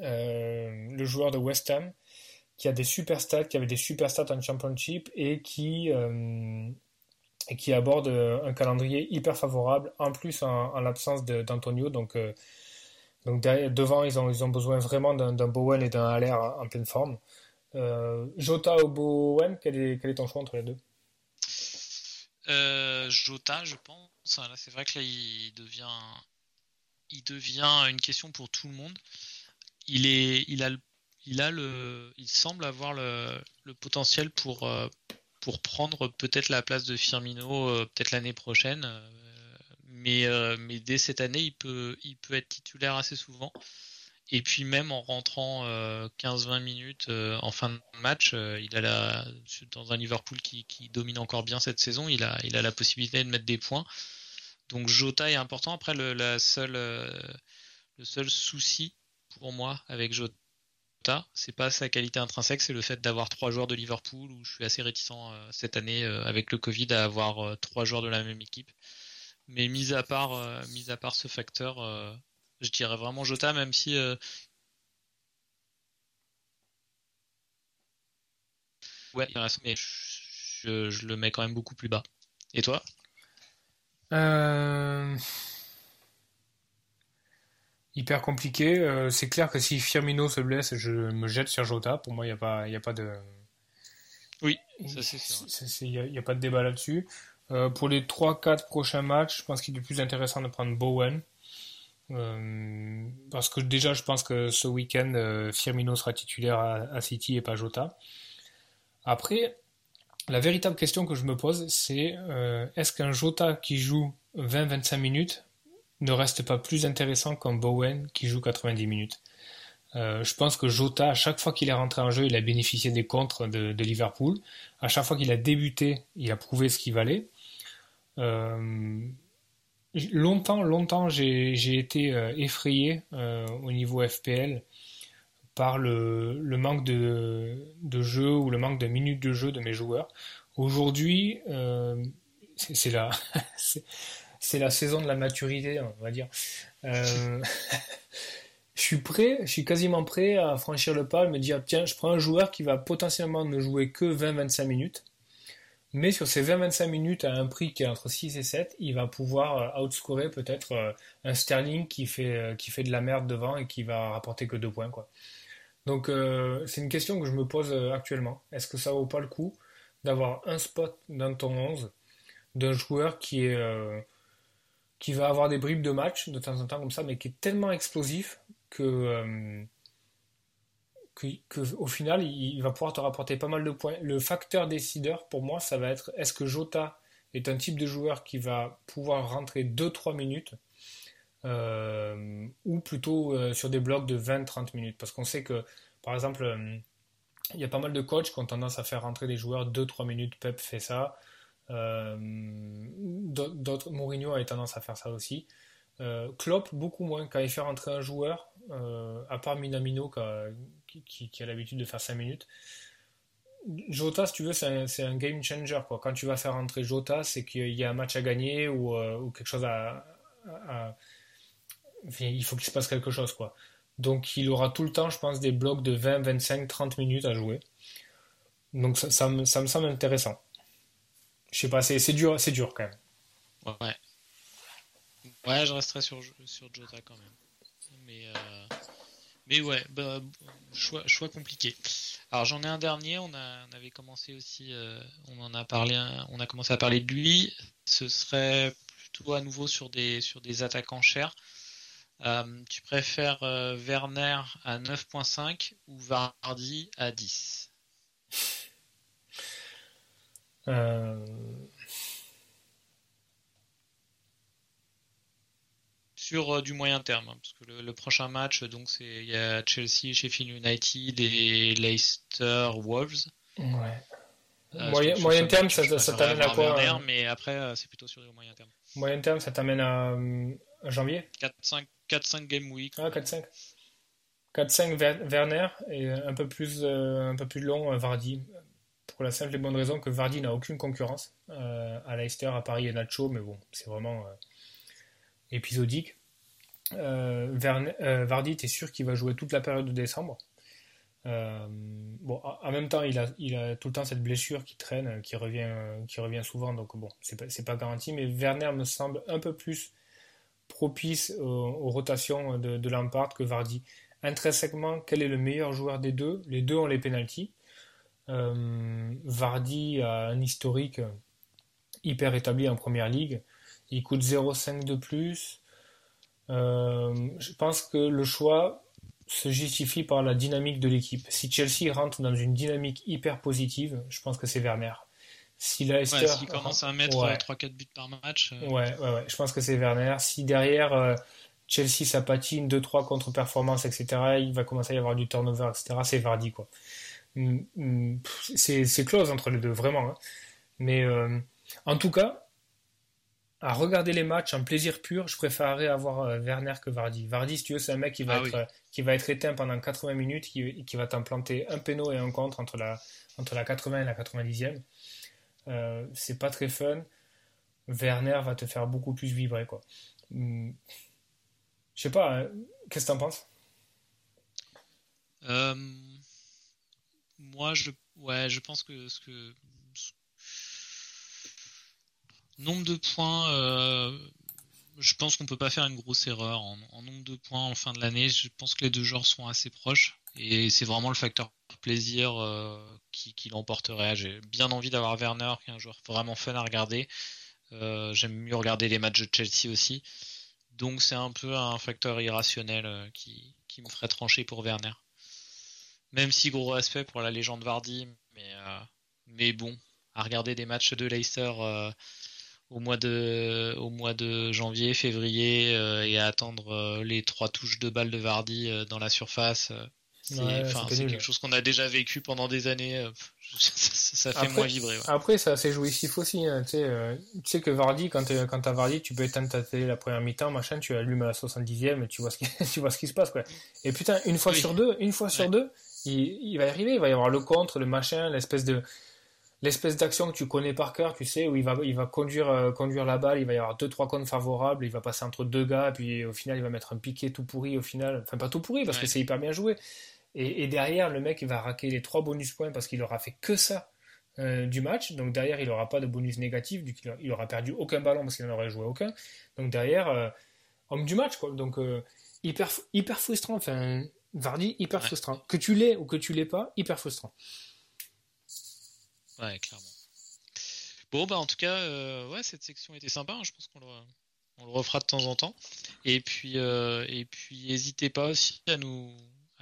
le joueur de West Ham, qui a des super stats, qui avait des super stats en championship et qui, euh, et qui aborde euh, un calendrier hyper favorable, en plus en, l'absence d'Antonio. Donc, euh, donc devant, ils ont, ils ont besoin vraiment d'un Bowen et d'un Haller en pleine forme. Jota ou Bowen, quel est, quel est ton choix entre les deux? Jota, je pense. c'est vrai que là, il devient, il devient une question pour tout le monde. Il, est, il a le il a le, il semble avoir le, potentiel pour euh, pour prendre peut-être la place de Firmino euh, peut-être l'année prochaine, euh, mais mais dès cette année il peut il peut être titulaire assez souvent. Et puis même en rentrant 15-20 minutes en fin de match, il a la, dans un Liverpool qui, qui, domine encore bien cette saison, il a, il a la possibilité de mettre des points. Donc Jota est important. Après le, la le seul souci pour moi avec Jota, c'est pas sa qualité intrinsèque, c'est le fait d'avoir trois joueurs de Liverpool où je suis assez réticent euh, cette année euh, avec le Covid à avoir euh, trois joueurs de la même équipe. Mais mis à part, mis à part ce facteur, je dirais vraiment Jota, même si ouais, mais je, je, le mets quand même beaucoup plus bas. Et toi? Hyper compliqué. Euh, c'est clair que si Firmino se blesse, je me jette sur Jota. Pour moi, il n'y a, pas, y a pas de. Oui, ça c'est sûr. Il n'y a, pas de débat là-dessus. Euh, pour les 3-4 prochains matchs, je pense qu'il est plus intéressant de prendre Bowen. parce que déjà, je pense que ce week-end, Firmino sera titulaire à, City et pas Jota. Après, la véritable question que je me pose, c'est est-ce qu'un Jota qui joue 20-25 minutes ne reste pas plus intéressant qu'un Bowen qui joue 90 minutes euh, je pense que Jota, à chaque fois qu'il est rentré en jeu, il a bénéficié des contres de, Liverpool. À chaque fois qu'il a débuté, il a prouvé ce qu'il valait. Euh, longtemps, longtemps, j'ai été euh, effrayé au niveau FPL par le, manque de, jeu ou le manque de minutes de jeu de mes joueurs. Aujourd'hui, c'est la, <laughs> c'est la saison de la maturité, on va dire. <laughs> je suis prêt, je suis quasiment prêt à franchir le pas me dire tiens, je prends un joueur qui va potentiellement ne jouer que 20-25 minutes, mais sur ces 20-25 minutes à un prix qui est entre 6 et 7, il va pouvoir euh, outscorer peut-être euh, un Sterling qui fait, euh, qui fait de la merde devant et qui va rapporter que 2 points. Donc c'est une question que je me pose actuellement. Est-ce que ça vaut pas le coup d'avoir un spot dans ton 11 d'un joueur qui est qui va avoir des bribes de match de temps en temps comme ça, mais qui est tellement explosif euh, que, que, au final, il, va pouvoir te rapporter pas mal de points. Le facteur décideur, pour moi, ça va être est-ce que Jota est un type de joueur qui va pouvoir rentrer 2-3 minutes euh, ou plutôt euh, sur des blocs de 20-30 minutes? Parce qu'on sait que, par exemple, il y a pas mal de coachs qui ont tendance à faire rentrer des joueurs 2-3 minutes. Pep fait ça. D'autres, Mourinho a tendance à faire ça aussi. Klopp, beaucoup moins. Quand il fait rentrer un joueur, euh, à part Minamino qui, a l'habitude de faire 5 minutes. Jota, si tu veux, c'est un, game changer. Quoi. Quand tu vas faire entrer Jota, c'est qu'il y a un match à gagner ou, euh, quelque chose à. il faut qu'il se passe quelque chose. Donc il aura tout le temps, je pense, des blocs de 20, 25, 30 minutes à jouer. Donc ça, me, semble intéressant. Je sais pas, c'est dur, dur quand même. Ouais. Ouais, je resterai sur, sur Jota quand même. Mais, euh, mais ouais, bah, choix, choix compliqué. Alors j'en ai un dernier, on, a, avait commencé aussi, euh, on en a parlé, on a commencé à parler de lui. Ce serait plutôt à nouveau sur des, sur des attaquants chers. Euh, tu préfères Werner à 9.5 ou Vardy à 10 sur euh, du moyen terme, hein, parce que le, prochain match, donc c'est il y a Chelsea, Sheffield United et Leicester Wolves. Ouais. Euh, moyen, terme, ça, t'amène à quoi euh Mais après, c'est plutôt sur du moyen terme. Moyen terme, ça t'amène à, janvier? 4-5 game week. Ah, 4-5. 4-5 Werner et un peu plus, un peu plus long Vardy. Pour la simple et bonne raison que Vardy n'a aucune concurrence. à Leicester, à Paris et Nacho, mais bon, c'est vraiment épisodique. Euh, euh, Vardy, tu es sûr qu'il va jouer toute la période de décembre. Euh, en même temps, il a, tout le temps cette blessure qui traîne, qui revient, qui revient souvent, donc bon, c'est pas, pas garanti. Mais Werner me semble un peu plus propice aux, rotations de, de, Lampard que Vardy. Intrinsèquement, quel est le meilleur joueur des deux? Les deux ont les pénalties. Vardy a un historique hyper établi en première ligue. Il coûte 0,5 de plus. Euh, je pense que le choix se justifie par la dynamique de l'équipe. Si Chelsea rentre dans une dynamique hyper positive, je pense que c'est Werner. Si Leicester ouais, commence à mettre 3-4 buts par match. Euh, ouais, ouais, ouais, je pense que c'est Werner. Si derrière euh, Chelsea ça patine 2-3 contre-performance, etc., il va commencer à y avoir du turnover, etc., c'est Vardy, quoi. Mm, mm, c'est close entre les deux, vraiment. Hein. Mais en tout cas, à regarder les matchs en plaisir pur, je préférerais avoir euh, Werner que Vardy. Vardy, si tu veux, c'est un mec qui va, ah être, euh, qui va être éteint pendant 80 minutes, qui, qui va t'implanter un péno et un contre entre la, entre la 80 et la 90e. Euh, c'est pas très fun. Werner va te faire beaucoup plus vibrer, quoi. Hmm. Je sais pas, hein. qu'est-ce que t'en penses? Moi, je, ouais, je pense que ce que Nombre de points, euh, je pense qu'on peut pas faire une grosse erreur en, nombre de points en fin de l'année. Je pense que les deux joueurs sont assez proches et c'est vraiment le facteur plaisir euh, qui, l'emporterait. J'ai bien envie d'avoir Werner, qui est un joueur vraiment fun à regarder. Euh, j'aime mieux regarder les matchs de Chelsea aussi. Donc c'est un peu un facteur irrationnel qui, me ferait trancher pour Werner. Même si gros respect pour la légende Vardy, mais, mais bon, à regarder des matchs de Leicester au mois de au mois de janvier, février et à attendre les trois touches de balle de Vardy dans la surface. C'est quelque chose qu'on a déjà vécu pendant des années. Euh, <laughs> ça, fait moins vibrer. Après, ça s'est jouissif aussi. Hein, tu, sais, euh, tu sais que Vardy, quand tu quand as Vardy, tu peux éteindre ta télé la première mi-temps, machin, tu allumes à la 70e et tu vois ce qui, <laughs> tu vois ce qui se passe. Quoi. Et putain, une fois sur deux, une fois sur deux, il, il, va y arriver. Il va y avoir le contre, le machin, l'espèce de l'espèce d'action que tu connais par cœur, tu sais, où il va, il va conduire, euh, conduire la balle, il va y avoir deux trois cônes favorables, il va passer entre deux gars, puis au final il va mettre un piqué tout pourri au final, enfin pas tout pourri parce que c'est hyper bien joué, et, derrière, le mec, il va raquer les trois bonus points parce qu'il aura fait que ça euh, du match. Donc derrière, il n'aura pas de bonus négatif, il aura perdu aucun ballon parce qu'il n'en aurait joué aucun. Donc derrière, euh, homme du match, quoi. Donc hyper, hyper frustrant. Enfin, Vardy, hyper frustrant. Que tu l'aies ou que tu l'aies pas, hyper frustrant. Ouais, clairement. Bon, bah en tout cas, ouais, cette section était sympa. Hein. Je pense qu'on le, on le refera de temps en temps. Et puis, et puis, n'hésitez pas aussi à nous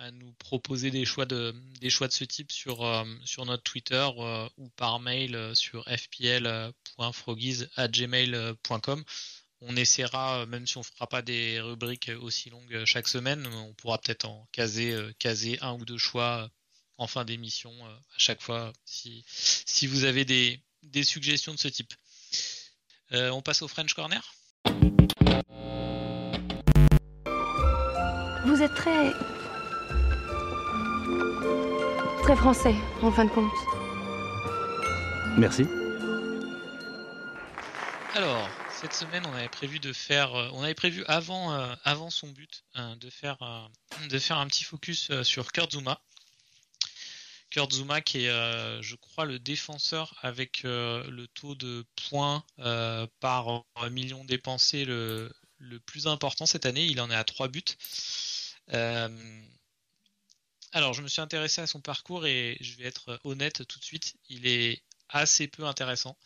à nous proposer des choix de, des choix de ce type sur, euh, sur notre Twitter euh, ou par mail euh, sur fpl.frogies.gmail.com. On essaiera, même si on fera pas des rubriques aussi longues chaque semaine, on pourra peut-être en caser, caser un ou deux choix en fin d'émission à chaque fois si, si vous avez des, des suggestions de ce type. on passe au French Corner? Vous êtes très Très français, en fin de compte. Merci. Alors, cette semaine, on avait prévu de faire, euh, on avait prévu avant, euh, avant son but, hein, de faire, euh, de faire un petit focus sur Kurt Zuma. Kurt Zuma qui est, je crois, le défenseur avec le taux de points par million dépensé le, le, plus important cette année. Il en est à 3 buts. Alors, je me suis intéressé à son parcours et je vais être honnête tout de suite, il est assez peu intéressant.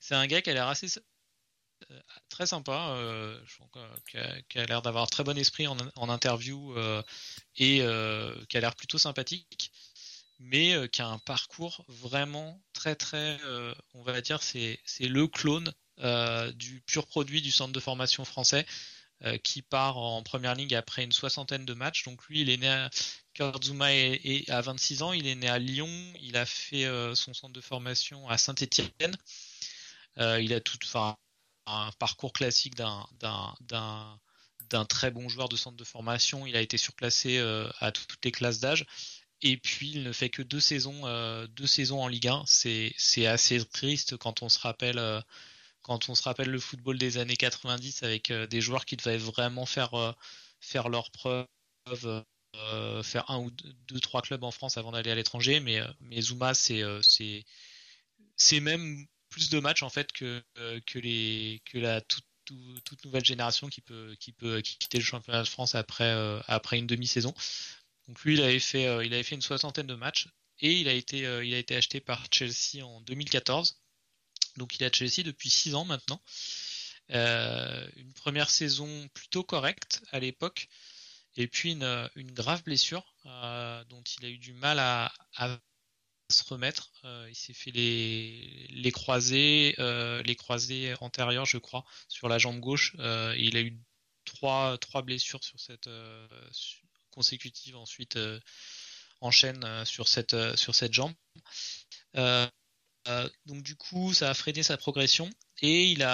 C'est un gars qui a l'air assez euh, très sympa, euh, qui a, l'air d'avoir très bon esprit en, interview euh, et qui a l'air plutôt sympathique, mais qui a un parcours vraiment très très, on va dire, c'est le clone du pur produit du centre de formation français qui part en première ligue après une soixantaine de matchs. Donc lui, il est né à, Kurt Zuma est, à 26 ans, il est né à Lyon, il a fait euh, son centre de formation à Saint-Étienne. Euh, il a tout, enfin, un parcours classique d'un très bon joueur de centre de formation. Il a été surclassé euh, à toutes les classes d'âge. Et puis il ne fait que deux saisons, deux saisons en Ligue 1. C'est assez triste quand on se rappelle quand on se rappelle le football des années 90 avec des joueurs qui devaient vraiment faire faire leurs preuves euh, faire un ou deux, trois clubs en France avant d'aller à l'étranger, mais, euh, mais Zuma, euh, c'est c'est même plus de matchs en fait que, que, les, que la toute, toute, nouvelle génération qui peut, qui peut quitter le championnat de France après, après une demi-saison. Donc lui, il avait, fait, il avait fait une soixantaine de matchs et il a été, il a été acheté par Chelsea en 2014. Donc il est à Chelsea depuis six ans maintenant. une première saison plutôt correcte à l'époque et puis une, une grave blessure euh, dont il a eu du mal à, à se remettre. Euh, il s'est fait les, les croisés, euh, les croisés antérieurs, je crois, sur la jambe gauche. Et il a eu trois, trois blessures sur cette consécutive ensuite enchaîne sur cette sur cette jambe. donc du coup, ça a freiné sa progression et il,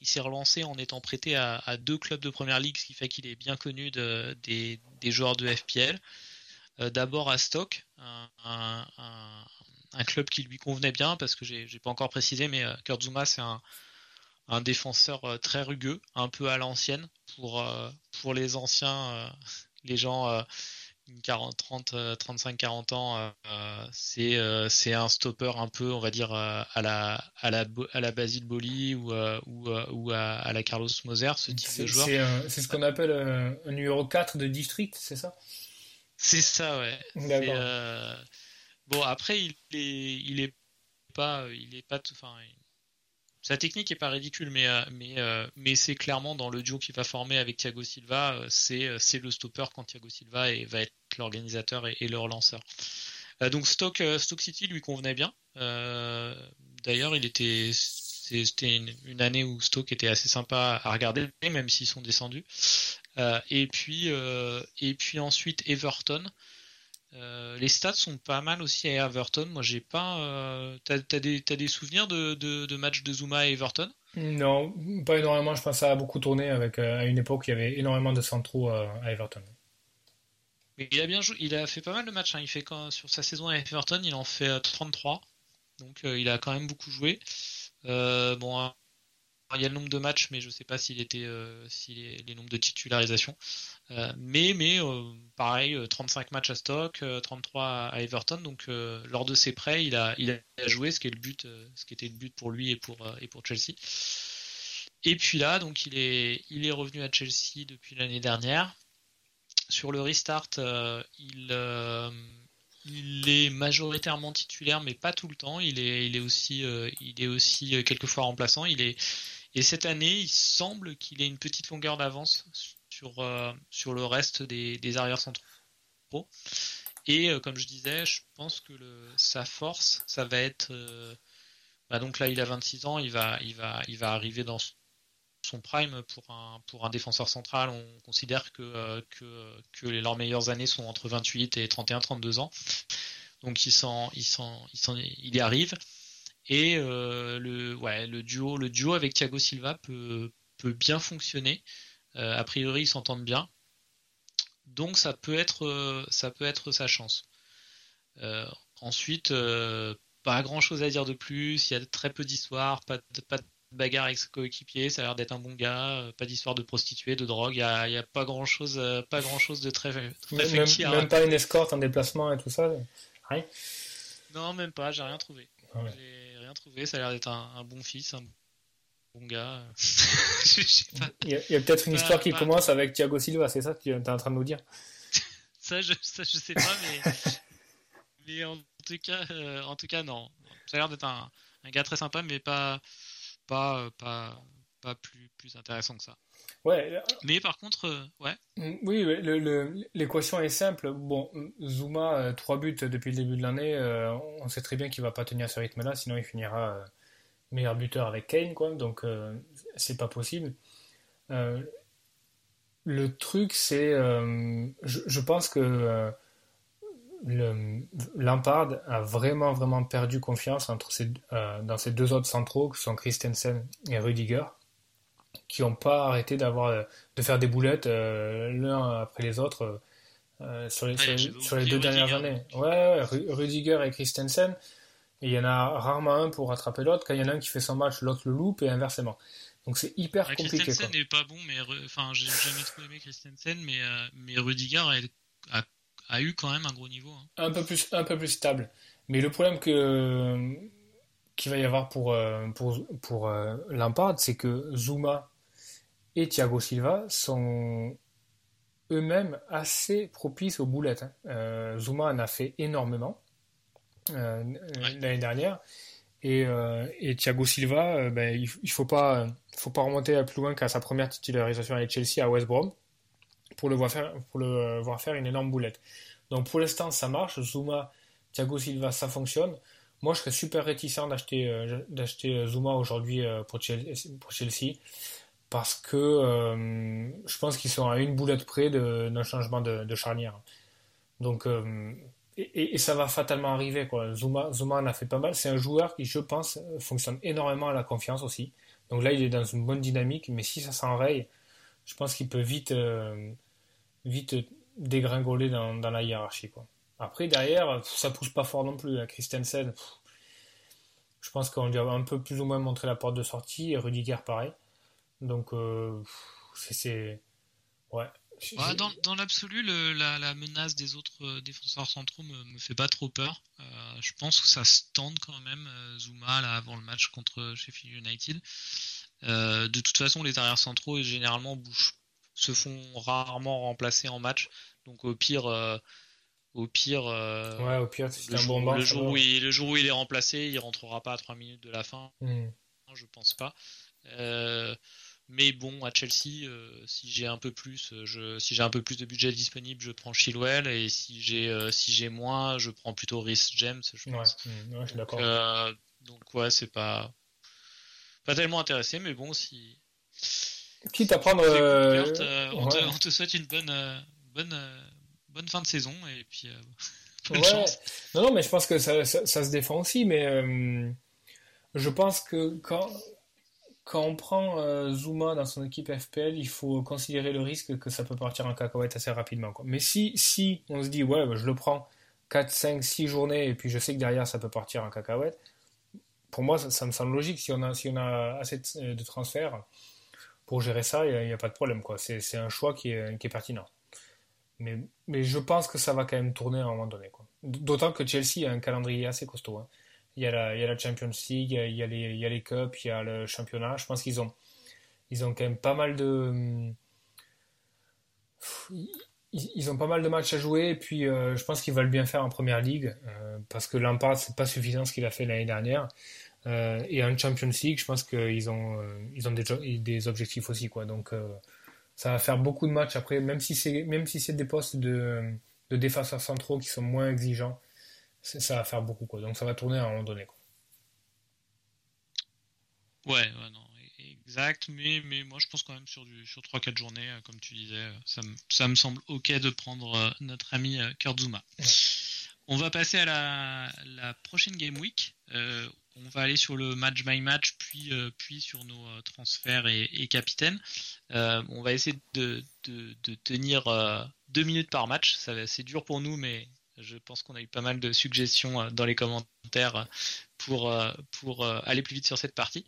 il s'est relancé en étant prêté à, deux clubs de première ligue, ce qui fait qu'il est bien connu de, des, des, joueurs de FPL. Euh, d'abord à Stock, un, club qui lui convenait bien, parce que j'ai, j'ai pas encore précisé, mais euh, Kurt Zuma, c'est un, défenseur euh, très rugueux, un peu à l'ancienne pour, pour les anciens, les gens 40, 30, 35, 40 ans, euh, euh, c'est euh, un stopper un peu, on va dire, à la à la à la Basile Boli ou ou, ou à, la Carlos Moser, ce type de joueur. C'est ce qu'on appelle un numéro 4 de district, c'est ça? C'est ça, ouais. bon, après, il est il est pas il est pas enfin sa technique est pas ridicule, mais, mais, mais c'est clairement dans le duo qu'il va former avec Thiago Silva, c'est, c'est le stopper quand Thiago Silva et, va être l'organisateur et, le relanceur. donc Stoke, Stoke City lui convenait bien. d'ailleurs, il était c'était une, année où Stoke était assez sympa à regarder, même s'ils sont descendus. Euh, et puis euh, et puis ensuite Everton. Euh, les stats sont pas mal aussi à Everton. Moi, j'ai pas. T'as as des, des souvenirs de, de, matchs de Zuma et Everton? Non, pas énormément. Je pense que ça a beaucoup tourné avec à une époque il y avait énormément de centraux à Everton. Mais il a bien joué. Il a fait pas mal de matchs. Hein. Il fait quand, sur sa saison à Everton, il en fait 33. Donc il a quand même beaucoup joué. Euh, bon, il y a le nombre de matchs, mais je ne sais pas s'il était, euh, si les, nombres de titularisations. Euh, mais, mais pareil, 35 matchs à Stock, 33 à Everton. Donc, lors de ses prêts, il a, il a joué, ce qui est le but, ce qui était le but pour lui et pour, et pour Chelsea. Et puis là, donc, il est, il est revenu à Chelsea depuis l'année dernière. Sur le restart, il il est majoritairement titulaire, mais pas tout le temps. Il est, il est aussi, euh, il est aussi euh, quelquefois remplaçant. Il est, et cette année, il semble qu'il ait une petite longueur d'avance sur, euh, sur le reste des, des arrières centraux. Et comme je disais, je pense que le, sa force, ça va être. Bah donc là, il a 26 ans, il va, il va, il va arriver dans son prime pour un, pour un défenseur central. On considère que, euh, que, que leurs meilleures années sont entre 28 et 31-32 ans. Donc il, s'en, il, s'en, il, il y arrive. Et euh, le, ouais, le, duo, le duo avec Thiago Silva peut, peut bien fonctionner. Euh, a priori, ils s'entendent bien. Donc ça peut être, ça peut être sa chance. ensuite, pas grand chose à dire de plus. Il y a très peu d'histoire, pas, pas, bagarre avec ses coéquipiers, ça a l'air d'être un bon gars, euh, pas d'histoire de prostituée, de drogue, il n'y a, pas grand chose, euh, pas grand chose de très, très même, même, pas une escorte, un déplacement et tout ça. Rien. Non, même pas, j'ai rien trouvé. Rien trouvé, ça a l'air d'être un, bon fils, un bon gars. <laughs> Il y a, peut-être une histoire qui commence avec Thiago Silva, c'est ça que tu es en train de nous dire? <laughs> Ça, je, ça, je sais pas, mais, <laughs> mais en tout cas, euh, en tout cas, non. Ça a l'air d'être un, un gars très sympa, mais pas pas, pas, pas plus, plus intéressant que ça. Ouais. Euh, Mais par contre, euh, ouais. Mm, oui, l'équation est simple. Bon, Zuma, 3 euh, buts depuis le début de l'année, on sait très bien qu'il va pas tenir ce rythme-là, sinon il finira meilleur buteur avec Kane, quoi. Donc, c'est pas possible. le truc, c'est. Je, je, pense que le, Lampard a vraiment vraiment perdu confiance entre euh, dans ces deux autres centraux qui sont Christensen et Rudiger qui n'ont pas arrêté d'avoir euh, de faire des boulettes euh, l'un après les autres sur les, sur les, deux dernières années. Ouais, Rudiger et Christensen, il y en a rarement un pour rattraper l'autre. Quand il y en a un qui fait son match, l'autre le loupe et inversement. Donc c'est hyper compliqué. Christensen n'est pas bon, mais enfin j'ai jamais trop aimé Christensen, mais mais Rudiger a a eu quand même un gros niveau. Hein. Un peu plus, un peu plus stable. Mais le problème que qu'il va y avoir pour euh, pour pour euh, Lampard, c'est que Zuma et Thiago Silva sont eux-mêmes assez propices aux boulettes. Hein. Euh, Zuma en a fait énormément l'année dernière. Et, et, Thiago Silva, ben, il, ne faut pas, faut pas remonter plus loin qu'à sa première titularisation avec Chelsea à West Brom pour le voir faire, pour le voir faire une énorme boulette. Donc pour l'instant, ça marche. Zuma, Thiago Silva, ça fonctionne. Moi, je serais super réticent d'acheter euh, d'acheter euh, Zuma aujourd'hui euh, pour, Chelsea parce que je pense qu'ils sont à une boulette près d'un changement de, charnière. Donc et, ça va fatalement arriver quoi. Zuma, Zuma en a fait pas mal. C'est un joueur qui, je pense, fonctionne énormément à la confiance aussi. Donc là, il est dans une bonne dynamique, mais si ça s'enraye, je pense qu'il peut vite, vite dégringoler dans, dans, la hiérarchie. Quoi. Après, derrière, ça pousse pas fort non plus. À Christensen, je pense qu'on lui a un peu plus ou moins montré la porte de sortie, et Rudiger pareil. Donc, euh, c'est. Ouais. dans, dans l'absolu, la, la, menace des autres euh, défenseurs centraux me, me fait pas trop peur. je pense que ça se tente quand même, Zuma, là, avant le match contre Sheffield United. Euh, de toute façon, les arrières centraux généralement bouge se font rarement remplacer en match. Donc au pire, euh, au pire, euh, au pire le, jour, le, jour où il, le jour où il est remplacé, il rentrera pas à 3 minutes de la fin. Hmm. je pense pas. mais bon, à Chelsea, si j'ai un peu plus, je, si j'ai un peu plus de budget disponible, je prends Chilwell et si j'ai si j'ai moins, je prends plutôt Rhys James. Je pense. Ouais, je suis d'accord. donc ouais, c'est pas pas tellement intéressé, mais bon, si quitte à prendre. Euh, euh, on, te, souhaite une bonne, euh, bonne, bonne fin de saison et puis <laughs> bonne chance. Non, non, mais je pense que ça, ça, se défend aussi, mais je pense que quand, quand on prend Zuma dans son équipe FPL, il faut considérer le risque que ça peut partir en cacahuète assez rapidement. Quoi. Mais si, si on se dit, ouais, bah, je le prends 4, 5, 6 journées et puis je sais que derrière ça peut partir en cacahuète, pour moi, ça, me semble logique. Si on a, si on a assez de, de transferts, pour gérer ça, il n'y a, pas de problème. quoi. C'est un choix qui est, qui est pertinent. Mais, je pense que ça va quand même tourner à un moment donné. D'autant que Chelsea a un calendrier assez costaud. Hein. Il, y a la, Champions League, il y a les, il Cups, il y a le championnat. Je pense qu'ils ont, ils ont quand même pas mal de. Ils, ont pas mal de matchs à jouer et puis euh, je pense qu'ils veulent bien faire en première ligue euh, parce que Lampard c'est pas suffisant ce qu'il a fait l'année dernière euh, et en Champions League, je pense qu'ils ont, ils ont des, des, objectifs aussi. Quoi. Donc ça va faire beaucoup de matchs après, même si c'est, même si c'est des postes de, de défenseurs centraux qui sont moins exigeants, ça va faire beaucoup. Quoi. Donc ça va tourner à un moment donné. Quoi. Ouais, ouais, non, exact, mais, mais moi je pense quand même sur, du, sur 3-4 journées, comme tu disais, ça me, ça me semble ok de prendre notre ami Kurt Zuma. On va passer à la, la prochaine Game Week on va aller sur le match by match, puis, euh, puis sur nos euh, transferts et, capitaines. Euh, on va essayer de, tenir deux minutes par match. C'est dur pour nous, mais je pense qu'on a eu pas mal de suggestions dans les commentaires pour, aller plus vite sur cette partie.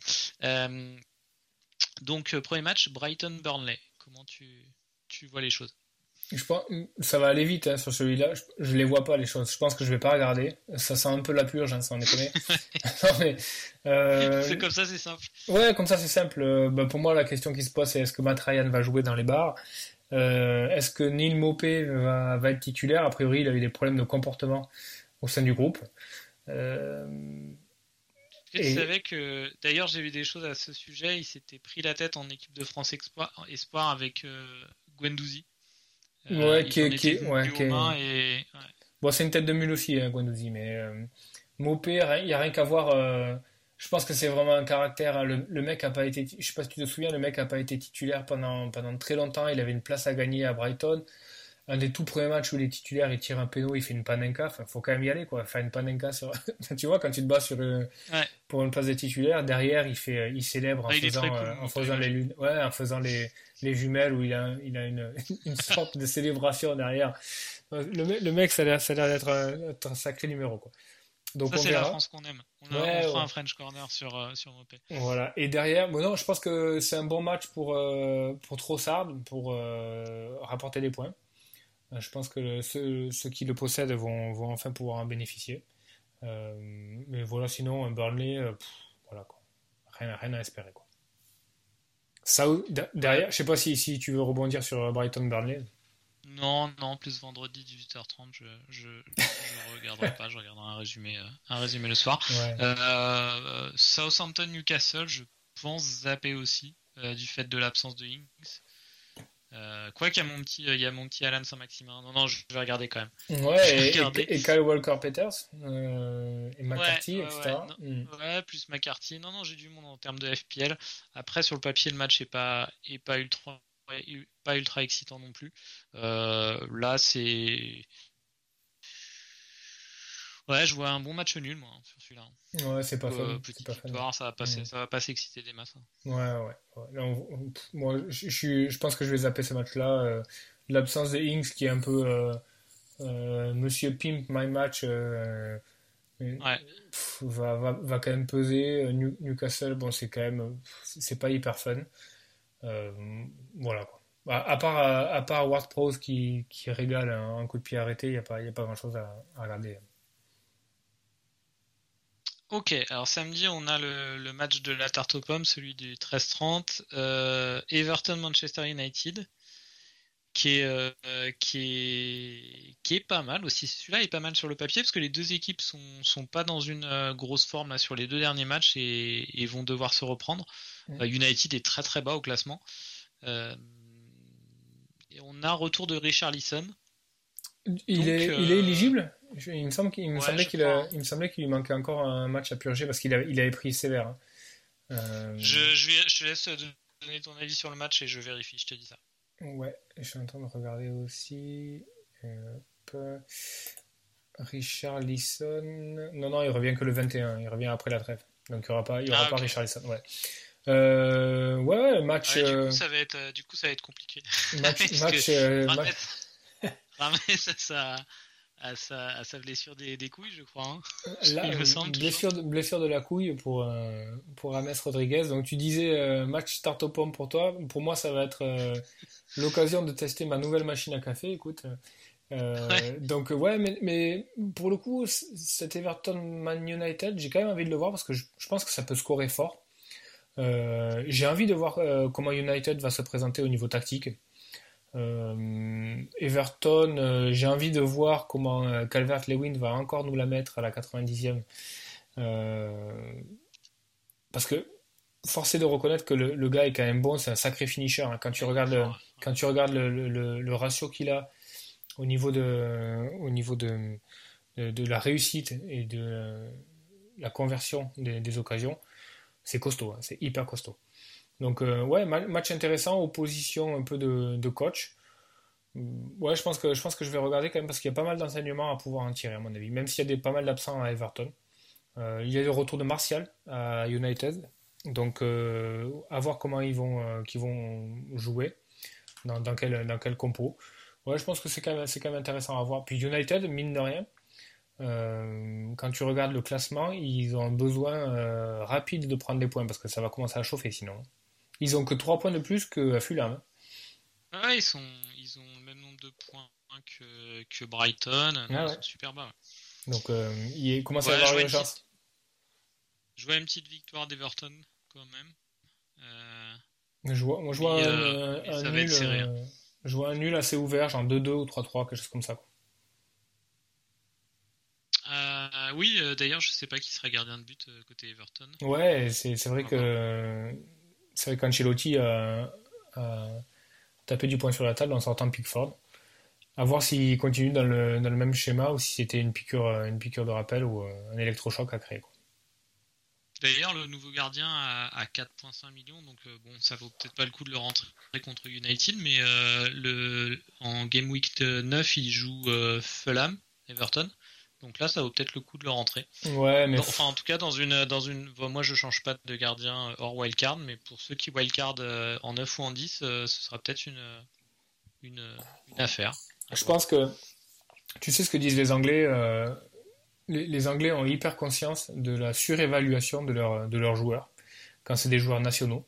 donc, premier match, Brighton-Burnley. Comment tu vois les choses? Je pense, ça va aller vite hein, sur celui-là. Je, ne les vois pas les choses. Je pense que je vais pas regarder. Ça sent un peu la purge, hein, sans déconner. <laughs> <laughs> euh... C'est comme ça, c'est simple. Ouais, comme ça, c'est simple. Euh, bah, pour moi, la question qui se pose, c'est est-ce que Matt Ryan va jouer dans les bars? Euh, Est-ce que Neil Mopé va, va, être titulaire? A priori, il a eu des problèmes de comportement au sein du groupe. Euh... Et... savais que, d'ailleurs, j'ai vu des choses à ce sujet. Il s'était pris la tête en équipe de France Espoir, avec Gwendouzi. Euh, ouais, qui, qui, ouais, qui Bon, c'est une tête de mule aussi, hein, Guendouzi, mais euh, Mopé, il n'y a rien qu'à voir. Euh, je pense que c'est vraiment un caractère. Hein. Le, le, mec a pas été, je sais pas si tu te souviens, le mec a pas été titulaire pendant, pendant très longtemps. Il avait une place à gagner à Brighton. Un des tout premiers matchs où il est titulaire, il tire un péno, il fait une panenka. Enfin, faut quand même y aller, quoi. Faire une panenka sur. <laughs> tu vois, quand tu te bats sur pour une place de titulaire, derrière, il fait, il célèbre en faisant, en faisant les lunes, ouais, en faisant les, les jumelles où il a, il a une, <laughs> une sorte de célébration derrière. Le, le mec, ça a l'air d'être un, sacré numéro. Quoi. Donc ça, c'est la France qu'on aime. On, a, fera un French Corner sur, euh, sur Mopé. Voilà. Et derrière, bon, non, je pense que c'est un bon match pour, euh, pour Trossard, pour euh, rapporter des points. Je pense que ceux, ceux, qui le possèdent vont, vont enfin pouvoir en bénéficier. mais voilà, sinon, un Burnley, voilà, quoi. Rien, rien à espérer. Quoi. Ça, derrière, je sais pas si, si tu veux rebondir sur Brighton Burnley. Non, non, plus vendredi 18h30, je, je, je regarderai <laughs> pas, je regarderai un résumé, euh, un résumé le soir. Euh, Southampton Newcastle, je pense zapper aussi euh, du fait de l'absence de Ings. Euh, quoi qu'il y a mon petit, il y a mon petit Alan Saint-Maximin. Non, non, je vais regarder quand même. Ouais, et, Kyle Walker-Peters euh, et McCarthy, etc. Hmm. Ouais, plus McCarthy. Non, non, j'ai du monde en termes de FPL. Après, sur le papier, le match est pas, est pas ultra, pas ultra excitant non plus. Euh, là, c'est Ouais, je vois un bon match nul, moi, sur celui-là. Ouais, c'est pas euh, Petite victoire, ça va passer, mm. ça va pas s'exciter des masses. Hein. Ouais, ouais. moi, je, je, je, pense que je vais zapper ce match-là. Euh, l'absence de Ings qui est un peu euh, euh Monsieur Pimp My Match ouais. va, va, va, quand même peser. Newcastle, bon, c'est quand même, c'est pas hyper fun. voilà quoi. À, part, à, part Ward Prose qui, qui régale un, coup de pied arrêté, il n'y a pas, y a pas grand chose à, à regarder. Ok, alors samedi, on a le, match de la tarte aux pommes, celui du 13-30. Euh, Everton-Manchester United. qui est, euh, qui est, qui est pas mal aussi. Celui-là est pas mal sur le papier parce que les deux équipes sont, sont pas dans une euh, grosse forme là, sur les deux derniers matchs et, et vont devoir se reprendre. United est très très bas au classement. Et on a retour de Richard Lisson. Il, Donc, est, il est éligible? Je- Il me, semble qu'il il me Ouais, semblait qu'il a- crois. il me semblait qu'il lui manquait encore un match à purger parce qu'il avait, il avait pris sévère. hein. Euh, Je, je, te laisse donner ton avis sur le match et je vérifie, je te dis ça. Ouais, je suis en train de regarder aussi. euh, Richard Lisson. Non, non, il revient que le 21. Il revient après la trêve. Donc il n'y aura pas, il y aura Ah, pas. Richard Lisson. Ouais. Euh, ouais, match. Ouais, du, euh, coup, ça va être, du coup, ça va être compliqué. match, <laughs> match, que euh, Rames, match- <laughs> Rames a sa, à sa, à sa blessure des, des couilles, je crois. hein. <laughs> Là, il me euh, semble blessure, de, blessure de la couille pour, euh, pour James Rodriguez. Donc tu disais euh, match start pomme pour toi. Pour moi, ça va être euh, l'occasion de tester ma nouvelle machine à café. Écoute. Euh, Ouais. Donc ouais, mais, mais pour le coup, cet Everton Man United, j'ai quand même envie de le voir parce que je, je pense que ça peut scorer fort. Euh, j'ai envie de voir euh, comment United va se présenter au niveau tactique. Euh, Everton, euh, j'ai envie de voir comment euh, Calvert-Lewin va encore nous la mettre à la 90e. Euh, parce que force est de reconnaître que le, gars est quand même bon, c'est un sacré finisher. hein. Quand tu regardes, le- quand tu regardes le, ratio qu'il a au niveau de, au niveau de, de, la réussite et de la conversion des, des occasions, c'est costaud, hein, c'est hyper costaud. Donc euh, ouais, ma- match intéressant, opposition un peu de, coach. Mm, Ouais, je pense que je vais regarder quand même parce qu'il y a pas mal d'enseignements à pouvoir en tirer à mon avis. Même s'il y a pas mal d'absents à Everton, Euh, il y a le retour de Martial à United, donc euh, à voir comment ils vont vont jouer, dans, quel dans compo. Ouais, je pense que c'est quand même intéressant à voir. Puis United, mine de rien. quand tu regardes le classement, ils ont besoin rapide de prendre des points parce que ça va commencer à chauffer sinon. Ils ont que 3 points de plus que Fulham. Ouais, ils, sont, ils ont le même nombre de points que, que Brighton. Non, Ah ils ouais. sont super bas. ouais. Donc euh, il commence Ouais, à avoir une petite- Je vois une petite victoire d'Everton quand même. Euh, Je vois, moi je vois Mais, un, euh, un- mais un ça va nul, être serré, hein. euh, je vois un nul assez ouvert, genre 2-2 ou 3-3, quelque chose comme ça. quoi. euh, oui, euh, d'ailleurs, je sais pas qui sera gardien de but euh, côté Everton. Ouais, c'est c'est vrai Ah que c'est vrai qu'Ancelotti a, a tapé du poing sur la table en sortant Pickford. À voir s'il continue dans le, dans le même schéma ou si c'était une piqûre, une piqûre de rappel ou euh, un électrochoc à créer. D'ailleurs, le nouveau gardien à 4,5 millions, donc euh, bon, ça vaut peut-être pas le coup de le rentrer contre United, mais euh, le, en Game Week 9, il joue euh, Fulham, Everton. Donc là, ça vaut peut-être le coup de le rentrer. Ouais, mais Dans- enfin, en tout cas, dans une, dans une, moi, je change pas de gardien euh, hors wildcard, mais pour ceux qui wildcard euh, en 9 ou en 10, euh, ce sera peut-être une, une, une affaire. Je pense que tu sais ce que disent les Anglais. euh, les, les Anglais ont hyper conscience de la surévaluation de, leur, de leurs joueurs quand c'est des joueurs nationaux.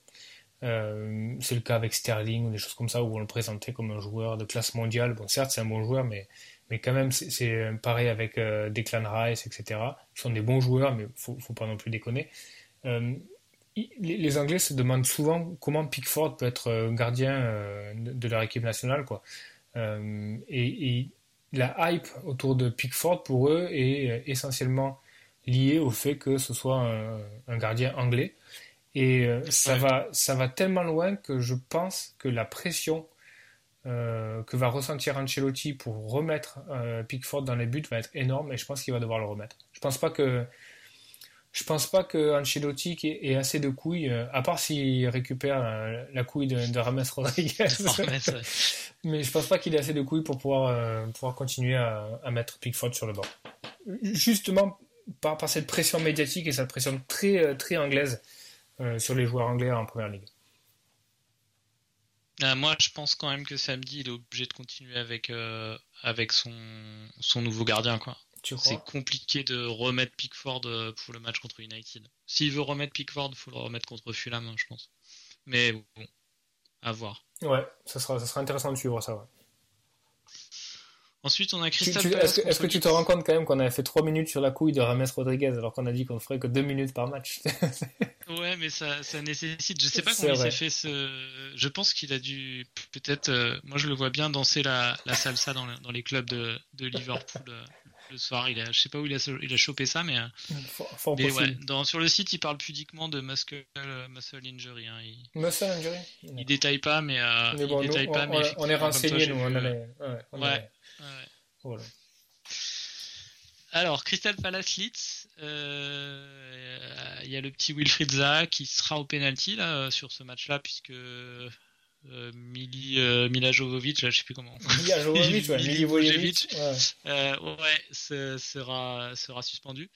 Euh, c'est le cas avec Sterling ou des choses comme ça où on le présentait comme un joueur de classe mondiale. Bon, certes, c'est un bon joueur, mais, mais quand même, c'est- c'est pareil avec euh, Declan Rice, etc. Ils sont des bons joueurs, mais faut, faut pas non plus déconner. Euh, les, les Anglais se demandent souvent comment Pickford peut être euh, gardien euh, de, leur équipe nationale, quoi. Euh, et, et la hype autour de Pickford pour eux est euh, essentiellement liée au fait que ce soit un, un gardien anglais. Et euh, ça, Ouais. va, ça va tellement loin que je pense que la pression euh, que va ressentir Ancelotti pour remettre euh, Pickford dans les buts va être énorme et je pense qu'il va devoir le remettre. Je pense pas que je pense pas que Ancelotti ait assez de couilles, euh, à part s'il récupère la couille de, de Rames Rodriguez. <laughs> Mais je pense pas qu'il ait assez de couilles pour pouvoir, pouvoir continuer à, à mettre Pickford sur le banc. Justement par, par cette pression médiatique et cette pression très, très anglaise sur les joueurs anglais en première ligue. Euh, moi, je pense quand même que samedi, il est obligé de continuer avec, euh, avec son, son nouveau gardien, quoi. C'est compliqué de remettre Pickford euh, pour le match contre United. S'il veut remettre Pickford, il faut le remettre contre Fulham, hein, je pense. Mais bon, à voir. Ouais, ça sera, ça sera intéressant de suivre ça. Ouais. Ensuite, on a Palace Est-ce que, tu te rends compte quand même qu'on avait fait 3 minutes sur la couille de Rames Rodriguez alors qu'on a dit qu'on ferait que 2 minutes par match <laughs> Ouais, mais ça, ça nécessite. Je sais pas comment il s'est fait ce. Je pense qu'il a dû peut-être. Euh, moi, je le vois bien danser la, la salsa dans, dans les clubs de, de Liverpool euh, le soir. Il a, je sais pas où il a, il a chopé ça, mais. Euh, fort, mais ouais, dans, sur le site, il parle pudiquement de muscle, muscle injury. Hein. Il, muscle injury. Il détaille pas, mais. mais bon, il détaille nous, pas, on, mais on est renseigné, nous. On ouais. On ouais. Voilà. Alors, Crystal Palace Leeds, euh, il y a le petit Wilfried Zaha qui sera au penalty là sur ce match-là puisque euh, Mili, euh, Mila Jovovic, je sais plus comment. <laughs> Mila Jovovic, ouais, Mili Vojevic, ouais, ouais sera sera suspendu.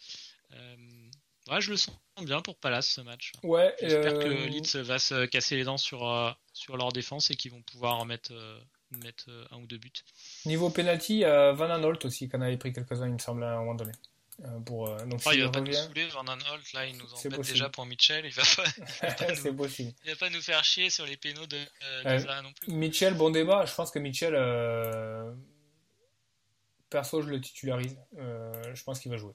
Ouais, je le sens bien pour Palace ce match. Ouais. J'espère que Leeds va se casser les dents sur sur leur défense et qu'ils vont pouvoir mettre mettre un ou deux buts. Niveau penalty, euh, Van Aanholt aussi, qu'on avait pris quelques-uns, il me semble, à un moment donné. Euh, pour, euh, donc, oh, il va pas nous saouler, Van Aanholt, là, il nous embête déjà pour Mitchell, il va pas, <laughs> pas nous, possible. il va pas nous faire chier sur les pénaux de, euh, de non plus. Mitchell, bon débat, je pense que Mitchell, euh, perso, je le titularise, je pense qu'il va jouer.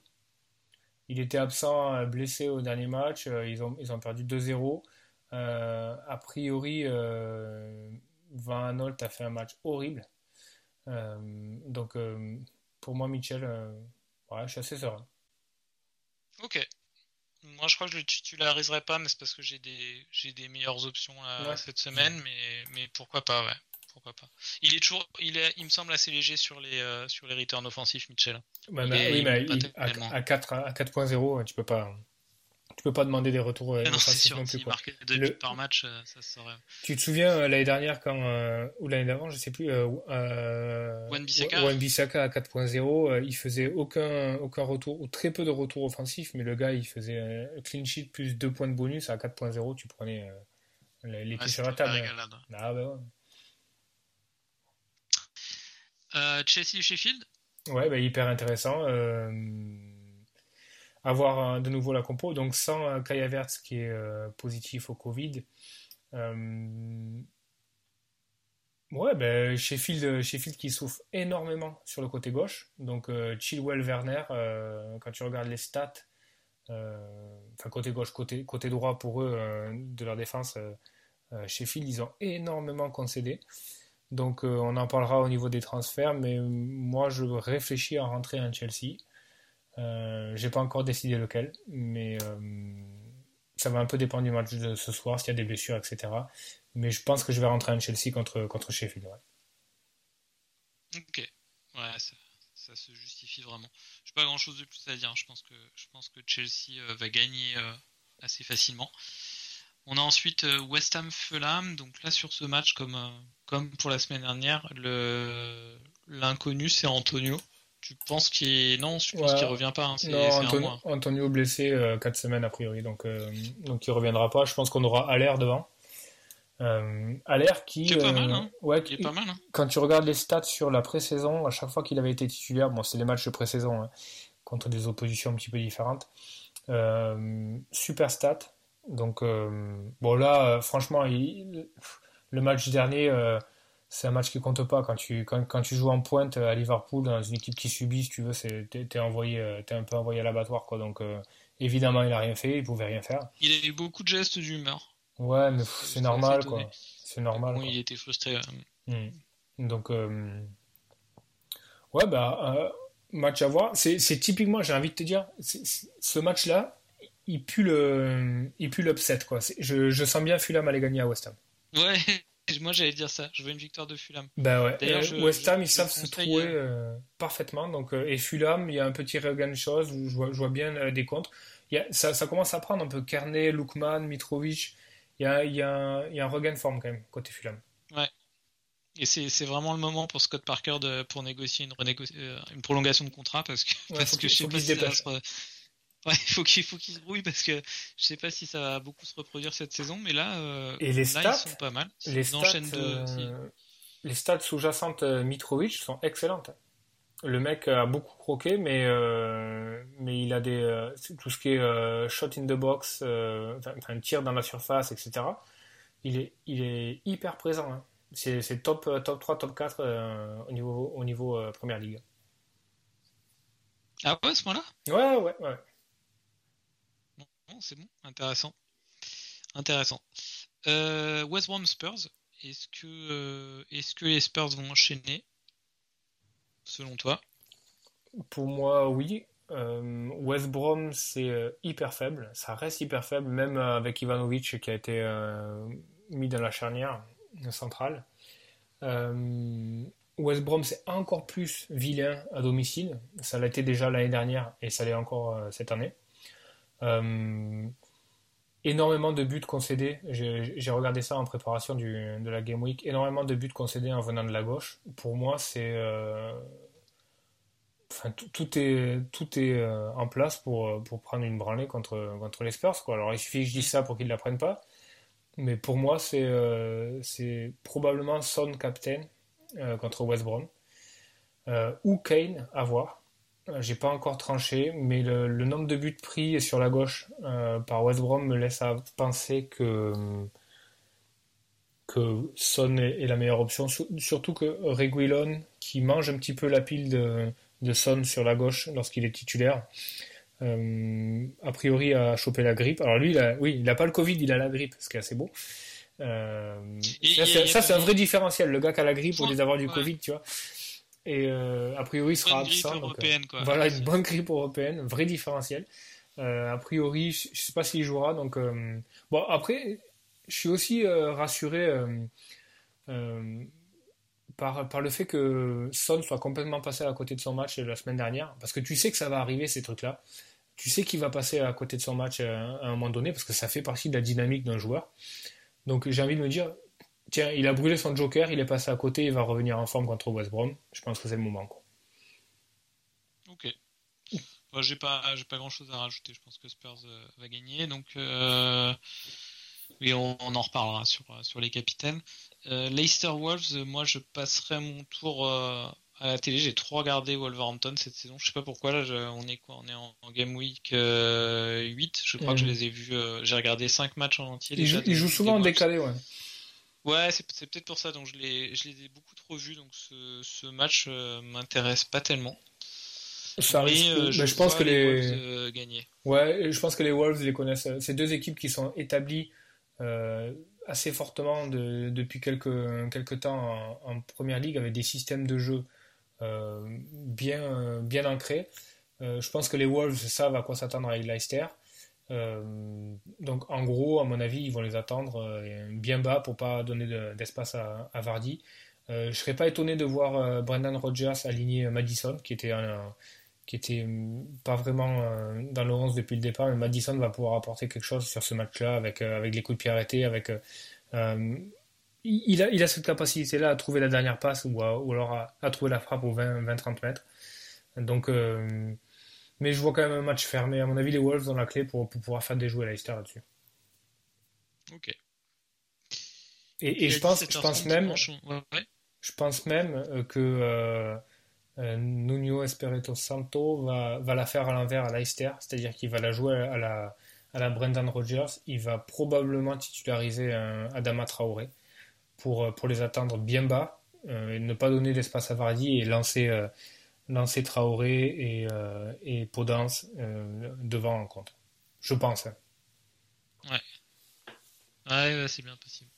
Il était absent, blessé au dernier match, ils, ont, ils ont perdu 2-0. a priori, Van Aanholt a fait un match horrible. Euh, donc, euh, pour moi, Mitchell, euh, ouais, je suis assez serein. Ok. Moi, je crois que je le titulariserai pas, mais c'est parce que j'ai des, j'ai des meilleures options cette semaine, mais, mais pourquoi pas, ouais. Pourquoi pas. Il est toujours, il, est, il me semble assez léger sur les, sur les returns offensifs, Mitchell. oui, mais à, à 4, à 4.0, tu peux pas tu peux pas demander des retours euh, non, sûr, non plus. Quoi. deux le... buts par match, euh, ça serait... Tu te souviens euh, l'année dernière quand ou l'année d'avant, je sais plus, euh, Wan-Bissaka à 4.0, il faisait aucun aucun retour ou très peu de retours offensifs, mais le gars il faisait clean sheet plus 2 points de bonus à 4.0, tu prenais les, les ouais, sur la table. Ah bah ouais. Chelsea Sheffield. Ouais, bah, hyper intéressant avoir de nouveau la compo. Donc sans euh, Kaya Verts qui est euh, positif au Covid. Euh, ouais, ben, Sheffield, Sheffield qui souffre énormément sur le côté gauche. Donc Chilwell, Werner, quand tu regardes les stats, enfin côté gauche, côté, côté droit pour eux de leur défense, Sheffield, ils ont énormément concédé. Donc on en parlera au niveau des transferts, mais moi je réfléchis à rentrer en Chelsea. Euh, j'ai pas encore décidé lequel, mais euh, ça va un peu dépendre du match de ce soir, s'il y a des blessures, etc. Mais je pense que je vais rentrer en Chelsea contre, contre Sheffield. Ouais. Ok, ouais, ça, se justifie vraiment. Je n'ai pas grand chose de plus à dire. Je pense que, je pense que Chelsea euh, va gagner assez facilement. On a ensuite West Ham Fulham. Donc là, sur ce match, comme, comme pour la semaine dernière, l'inconnu c'est Antonio. Tu penses qu'il non, je pense qu'il revient pas. Hein. non, Antonio, blessé 4 euh, semaines a priori, donc euh, donc il reviendra pas. Je pense qu'on aura Allaire devant. Euh, Allaire qui, est pas mal, hein. ouais, qui est pas mal. Hein. Quand tu regardes les stats sur la pré-saison, à chaque fois qu'il avait été titulaire, bon, c'est les matchs de pré-saison hein, contre des oppositions un petit peu différentes. super stats. Donc bon là, franchement, il, le match dernier c'est un match qui compte pas. Quand tu quand, quand, tu joues en pointe à Liverpool dans une équipe qui subit si tu veux t'es envoyé euh, t'es un peu envoyé à l'abattoir quoi. Donc euh, évidemment il a rien fait il pouvait rien faire. Il a eu beaucoup de gestes d'humeur. Ouais mais c'est normal quoi. C'est normal il était frustré hmm. donc euh, ouais bah match à voir. C'est typiquement j'ai envie de te dire ce match là il pue le il pue l'upset quoi. Je, je sens bien Fulham aller gagner à West Ham. Ouais <laughs> moi, j'allais dire ça. Je veux une victoire de Fulham. Bah ouais. Euh, West Ham, ils savent se trouver euh, parfaitement. Donc, euh, et Fulham, il y a un petit regain de choses. Je vois, je vois bien des comptes. Il y a, ça, ça, commence à prendre un peu. Kerné, Lukman, Mitrovic. Il y a, il y, a un, il y a un regain de forme quand même côté Fulham. Ouais. Et c'est vraiment le moment pour Scott Parker de, pour négocier une, une prolongation de contrat parce que, parce que je sais pas si ça <laughs> Ouais, il faut qu'il faut qu'il se brouille parce que je sais pas si ça va beaucoup se reproduire cette saison, mais là, euh, Et les stats, ils sont pas mal. Les stats, euh, les stats sous-jacentes euh, Mitrovic sont excellentes. Le mec a beaucoup croqué, mais mais il a des tout ce qui est shot in the box, enfin tir dans la surface, etc. Il est il est hyper présent. Hein. C'est top top 3, top 4 au niveau au niveau première ligue. Ah ouais, à ce moment-là Ouais, ouais, ouais c'est bon, intéressant. intéressant. West Brom Spurs, est-ce que, est-ce que les Spurs vont enchaîner selon toi? Pour moi, oui. West Brom, c'est hyper faible. Ça reste hyper faible, même avec Ivanovic qui a été mis dans la charnière centrale. West Brom, c'est encore plus vilain à domicile. Ça été déjà l'année dernière et ça l'est encore euh, cette année. Euh, énormément de buts concédés. J'ai regardé ça en préparation de la Game Week. Énormément de buts concédés en venant de la gauche. Pour moi, c'est. Euh, enfin, tout, est, tout est en place pour, pour prendre une branlée contre, contre les Spurs. Quoi. Alors, il suffit que je dise ça pour qu'ils ne la prennent pas. Mais pour moi, c'est probablement son captain euh, contre West Brom. Euh, ou Kane, à voir. Euh, j'ai pas encore tranché, mais le, nombre de buts pris sur la gauche par West Brom me laisse à penser que, que Son est, la meilleure option. Surtout que Reguilon, qui mange un petit peu la pile de, de Son sur la gauche lorsqu'il est titulaire, a priori a chopé la grippe. Alors lui, oui, il n'a pas le Covid, il a la grippe, ce qui est assez beau. Euh, ça, c'est un vrai différentiel. Le gars qui a la grippe pour les avoir du Covid, tu vois. Et euh, a priori, il sera absent. Euh, voilà, une bonne grippe européenne, vrai différentiel. a priori, je, ne sais pas s'il jouera. Donc, bon, après, je suis aussi rassuré par, par le fait que Son soit complètement passé à côté de son match la semaine dernière. Parce que tu sais que ça va arriver, ces trucs-là. Tu sais qu'il va passer à côté de son match à un moment donné, parce que ça fait partie de la dynamique d'un joueur. Donc j'ai envie de me dire, tiens, il a brûlé son joker, il est passé à côté, il va revenir en forme contre West Brom. Je pense que c'est le moment. Quoi. Ok. Moi, j'ai pas, j'ai pas grand chose à rajouter. Je pense que Spurs euh, va gagner. Donc, euh, oui, on, en reparlera sur, sur les capitaines. Euh, Leicester Wolves, moi, je passerai mon tour à la télé. J'ai trop regardé Wolverhampton cette saison. Je sais pas pourquoi. Là, on est quoi? On est en, Game Week 8. Je crois que je les ai vus. j'ai regardé 5 matchs en entier. Ils, jouent, souvent en décalé, ouais. Ouais, c'est peut-être pour ça. Donc je les, je les ai beaucoup trop vus. Donc ce, ce match m'intéresse pas tellement. Ça risque, euh, je, pense que les, Wolves, euh, gagner. Ouais, je pense que les Wolves les connaissent. C'est deux équipes qui sont établies euh, assez fortement depuis quelques, quelques temps en, première ligue avec des systèmes de jeu bien, bien ancrés. je pense que les Wolves savent à quoi s'attendre avec Leicester. Donc en gros, à mon avis, ils vont les attendre bien bas pour pas donner d'espace à, Vardy. je serais pas étonné de voir Brendan Rodgers aligner Madison, qui était qui était pas vraiment euh, dans le 11 depuis le départ, mais Madison va pouvoir apporter quelque chose sur ce match-là avec, euh, avec les coups de pied arrêtés, avec euh, il, a, il a cette capacité-là à trouver la dernière passe ou, ou alors à, trouver la frappe aux 20-30 mètres. Donc, mais je vois quand même un match fermé. À mon avis, les Wolves ont la clé pour, pour pouvoir faire des jouets à Leicester là-dessus. Ok. Et, et je pense, je pense même, je pense même que euh, Nuno Espirito Santo va, va, la faire à l'envers à Leicester, c'est-à-dire qu'il va la jouer à la, à la Brendan Rodgers. Il va probablement titulariser un Adama Traoré pour, euh, pour les attendre bien bas euh, et ne pas donner d'espace à Vardy et lancer, lancer Traoré et, et Podence devant en contre. Je pense. Hein. Ouais. Ouais, c'est bien possible.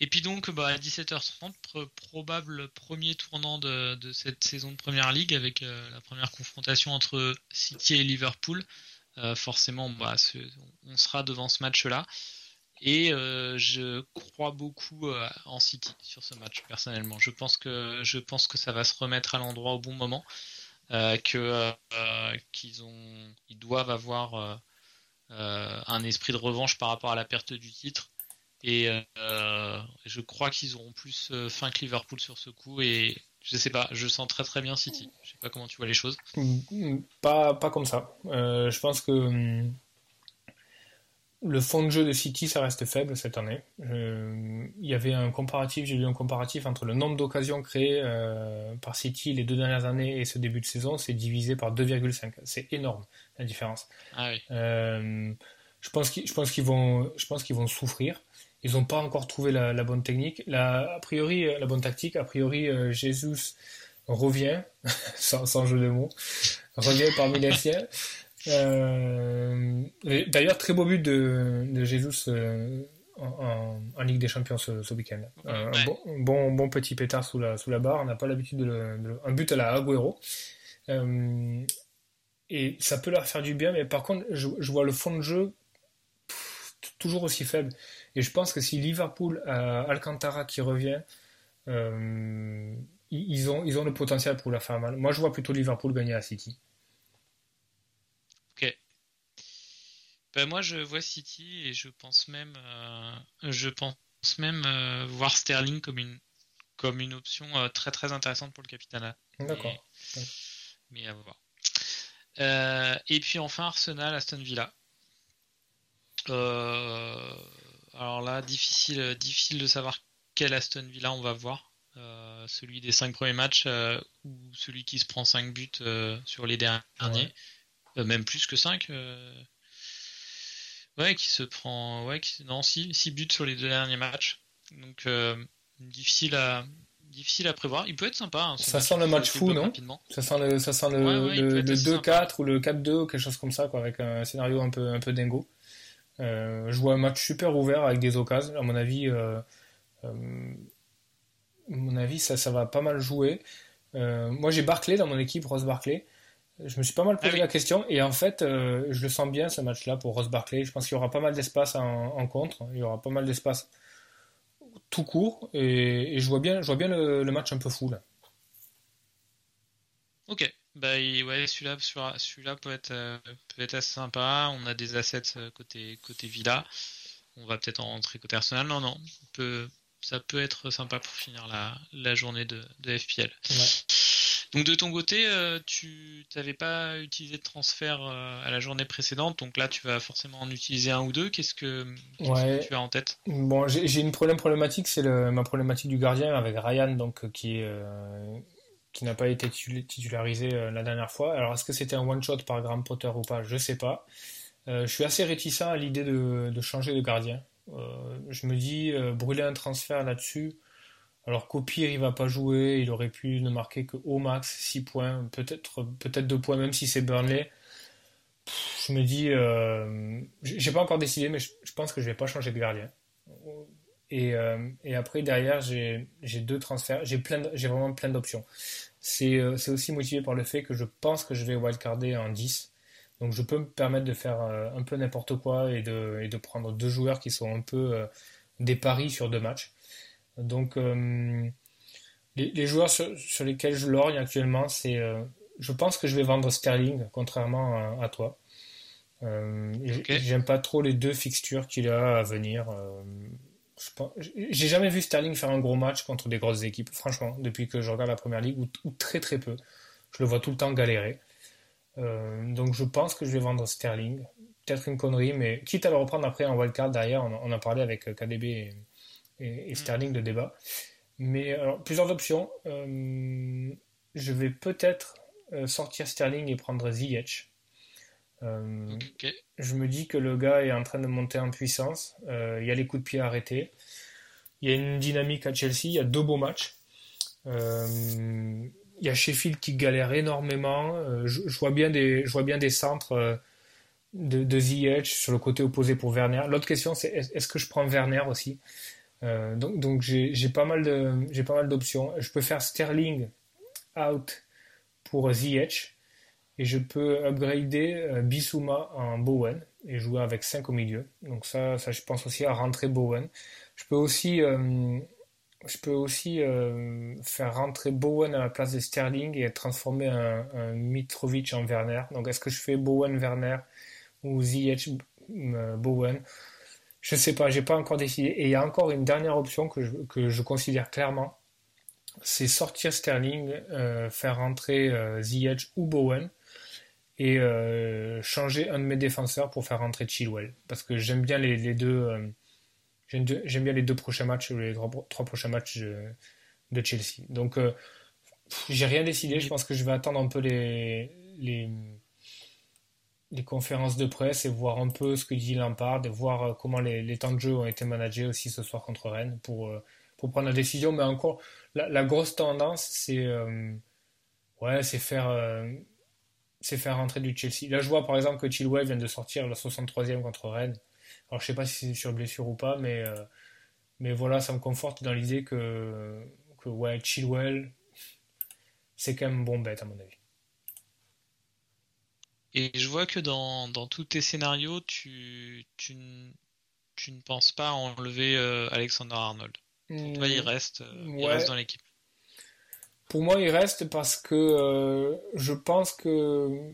Et puis donc bah, à 17h30, probable premier tournant de, cette saison de Première Ligue avec euh, la première confrontation entre City et Liverpool. Euh, forcément, bah, on sera devant ce match-là. Et euh, je crois beaucoup en City sur ce match personnellement. Je pense que je pense que ça va se remettre à l'endroit au bon moment, que qu'ils ont ils doivent avoir un esprit de revanche par rapport à la perte du titre et euh, je crois qu'ils auront plus euh, faim que Liverpool sur ce coup. Et je sais pas, je sens très très bien City. Je sais pas comment tu vois les choses. Pas, pas comme ça. Euh, je pense que hum, le fond de jeu de City, ça reste faible cette année. il y avait un comparatif, j'ai lu un comparatif entre le nombre d'occasions créées par City les deux dernières années et ce début de saison, c'est divisé par 2,5. C'est énorme la différence. Ah oui. je pense qu'ils vont, je pense qu'ils vont souffrir. Ils n'ont pas encore trouvé la, bonne technique. La, a priori, euh, la bonne tactique. A priori, euh, Jésus revient, <laughs> sans, jeu de mots, revient parmi les siens. D'ailleurs, très beau but de, de Jesus en, Ligue des Champions ce, week-end. un bon, bon, petit pétard sous la, sous la barre. On n'a pas l'habitude de, le, Un but à la Agüero. et ça peut leur faire du bien, mais par contre, je, vois le fond de jeu toujours aussi faible. Et je pense que si Liverpool a Alcantara qui revient, euh, ils, ont, ils ont le potentiel pour la faire mal. Moi, je vois plutôt Liverpool gagner à City. Ok. Ben, moi, je vois City et je pense même, euh, je pense même euh, voir Sterling comme une, comme une option très très intéressante pour le capitana. D'accord. Mais, à voir. et puis enfin Arsenal, Aston Villa. Euh, alors là, difficile, difficile de savoir quel Aston Villa on va voir. Euh, celui des 5 premiers matchs euh, ou celui qui se prend 5 buts sur les derniers. même plus que 5. Ouais, qui se prend. Ouais, non, 6, buts sur les deux derniers matchs. Donc, difficile à, difficile à prévoir. Il peut être sympa. Hein, ça sent le match fou, non Ça sent le, le, 2-4 ou le 4-2 ou quelque chose comme ça, quoi, avec un scénario un peu, un peu dingo. Euh, je vois un match super ouvert avec des occasions. À mon avis, euh, euh, mon avis ça, ça va pas mal jouer. moi, j'ai Barclay dans mon équipe, Ross Barclay. Je me suis pas mal posé ah la question et en fait, je le sens bien ce match-là pour Ross Barclay. Je pense qu'il y aura pas mal d'espace en, contre. Il y aura pas mal d'espace tout court et, je vois bien, je vois bien le, le match un peu fou là. Ok. Bah ouais, celui-là, celui-là peut être euh, peut être assez sympa. On a des assets euh, côté côté Villa. On va peut-être en rentrer côté Arsenal. Non, non, peut, ça peut être sympa pour finir la, la journée de, de FPL. Donc de ton côté, euh, tu n'avais pas utilisé de transfert à la journée précédente, donc là tu vas forcément en utiliser un ou deux. Qu'est-ce que, tu as en tête? Bon, j'ai une problème problématique, c'est ma problématique du gardien avec Ryan, donc qui est qui n'a pas été titularisé euh, la dernière fois. Alors est-ce que c'était un one-shot par Graham Potter ou pas? Je sais pas. Euh, je suis assez réticent à l'idée de, changer de gardien. Euh, je me dis, brûler un transfert là-dessus, alors qu'au pire il va pas jouer, il aurait pu ne marquer que au max 6 points, peut-être peut-être 2 points même si c'est Burnley. je me dis, j'ai pas encore décidé, mais je, pense que je vais pas changer de gardien. Euh, et, après, derrière, j'ai deux transferts. J'ai vraiment plein d'options. Euh, c'est aussi motivé par le fait que je pense que je vais wildcarder en 10. Donc je peux me permettre de faire euh, un peu n'importe quoi et de, et de, prendre deux joueurs qui sont un peu des paris sur deux matchs. Donc les, joueurs sur, lesquels je lorgne actuellement, c'est... je pense que je vais vendre Sterling, contrairement à, toi. J'aime pas trop les deux fixtures qu'il a à venir. J'ai jamais vu Sterling faire un gros match contre des grosses équipes, franchement, depuis que je regarde la première ligue, ou, très très peu. Je le vois tout le temps galérer. Euh, donc je pense que je vais vendre Sterling. Peut-être une connerie, mais quitte à le reprendre après en wildcard derrière, on, a parlé avec euh, KDB et, mm. Sterling de débat. Mais alors, plusieurs options. Euh, je vais peut-être sortir Sterling et prendre Ziyech. Euh, je me dis que le gars est en train de monter en puissance. Euh, il y a les coups de pied arrêtés. Il y a une dynamique à Chelsea. Il y a deux beaux matchs. Euh, il y a Sheffield qui galère énormément. Je, vois bien des, je vois bien des centres de, de ZH sur le côté opposé pour Werner. L'autre question, c'est est-ce que je prends Werner aussi? Donc, donc j'ai pas mal de, j'ai pas mal d'options. Je peux faire Sterling out pour ZH et je peux upgrader euh, Bissouma en Bowen et jouer avec 5 au milieu. Donc ça, ça je pense aussi à rentrer Bowen. Je peux aussi, euh, je peux aussi euh, faire rentrer Bowen à la place de Sterling et transformer un, Mitrovic en Werner. Donc est-ce que je fais Bowen-Werner ou Ziyech Bowen? Je sais pas, j'ai pas encore décidé. Et il y a encore une dernière option que je, que je considère clairement. C'est sortir Sterling, faire rentrer Ziyech ou Bowen et euh, changer un de mes défenseurs pour faire rentrer Chilwell parce que j'aime bien les, deux euh, j'aime bien les deux prochains matchs ou les trois, prochains matchs de, Chelsea donc euh, j'ai rien décidé je pense que je vais attendre un peu les, les, les conférences de presse et voir un peu ce que dit Lampard et voir comment les, temps de jeu ont été managés aussi ce soir contre Rennes pour, pour prendre la décision mais encore la, grosse tendance c'est ouais c'est faire c'est faire rentrer du Chelsea. Là, je vois par exemple que Chilwell vient de sortir le 63e contre Rennes. Alors, je sais pas si c'est sur blessure ou pas, mais, euh, mais voilà, ça me conforte dans l'idée que, que Chilwell, c'est quand même bon bête à mon avis. Et je vois que dans, dans tous tes scénarios, tu, tu, tu ne penses pas enlever euh, Alexander Arnold. Pour toi, il reste, euh, il reste dans l'équipe. Pour moi, il reste parce que euh, je pense que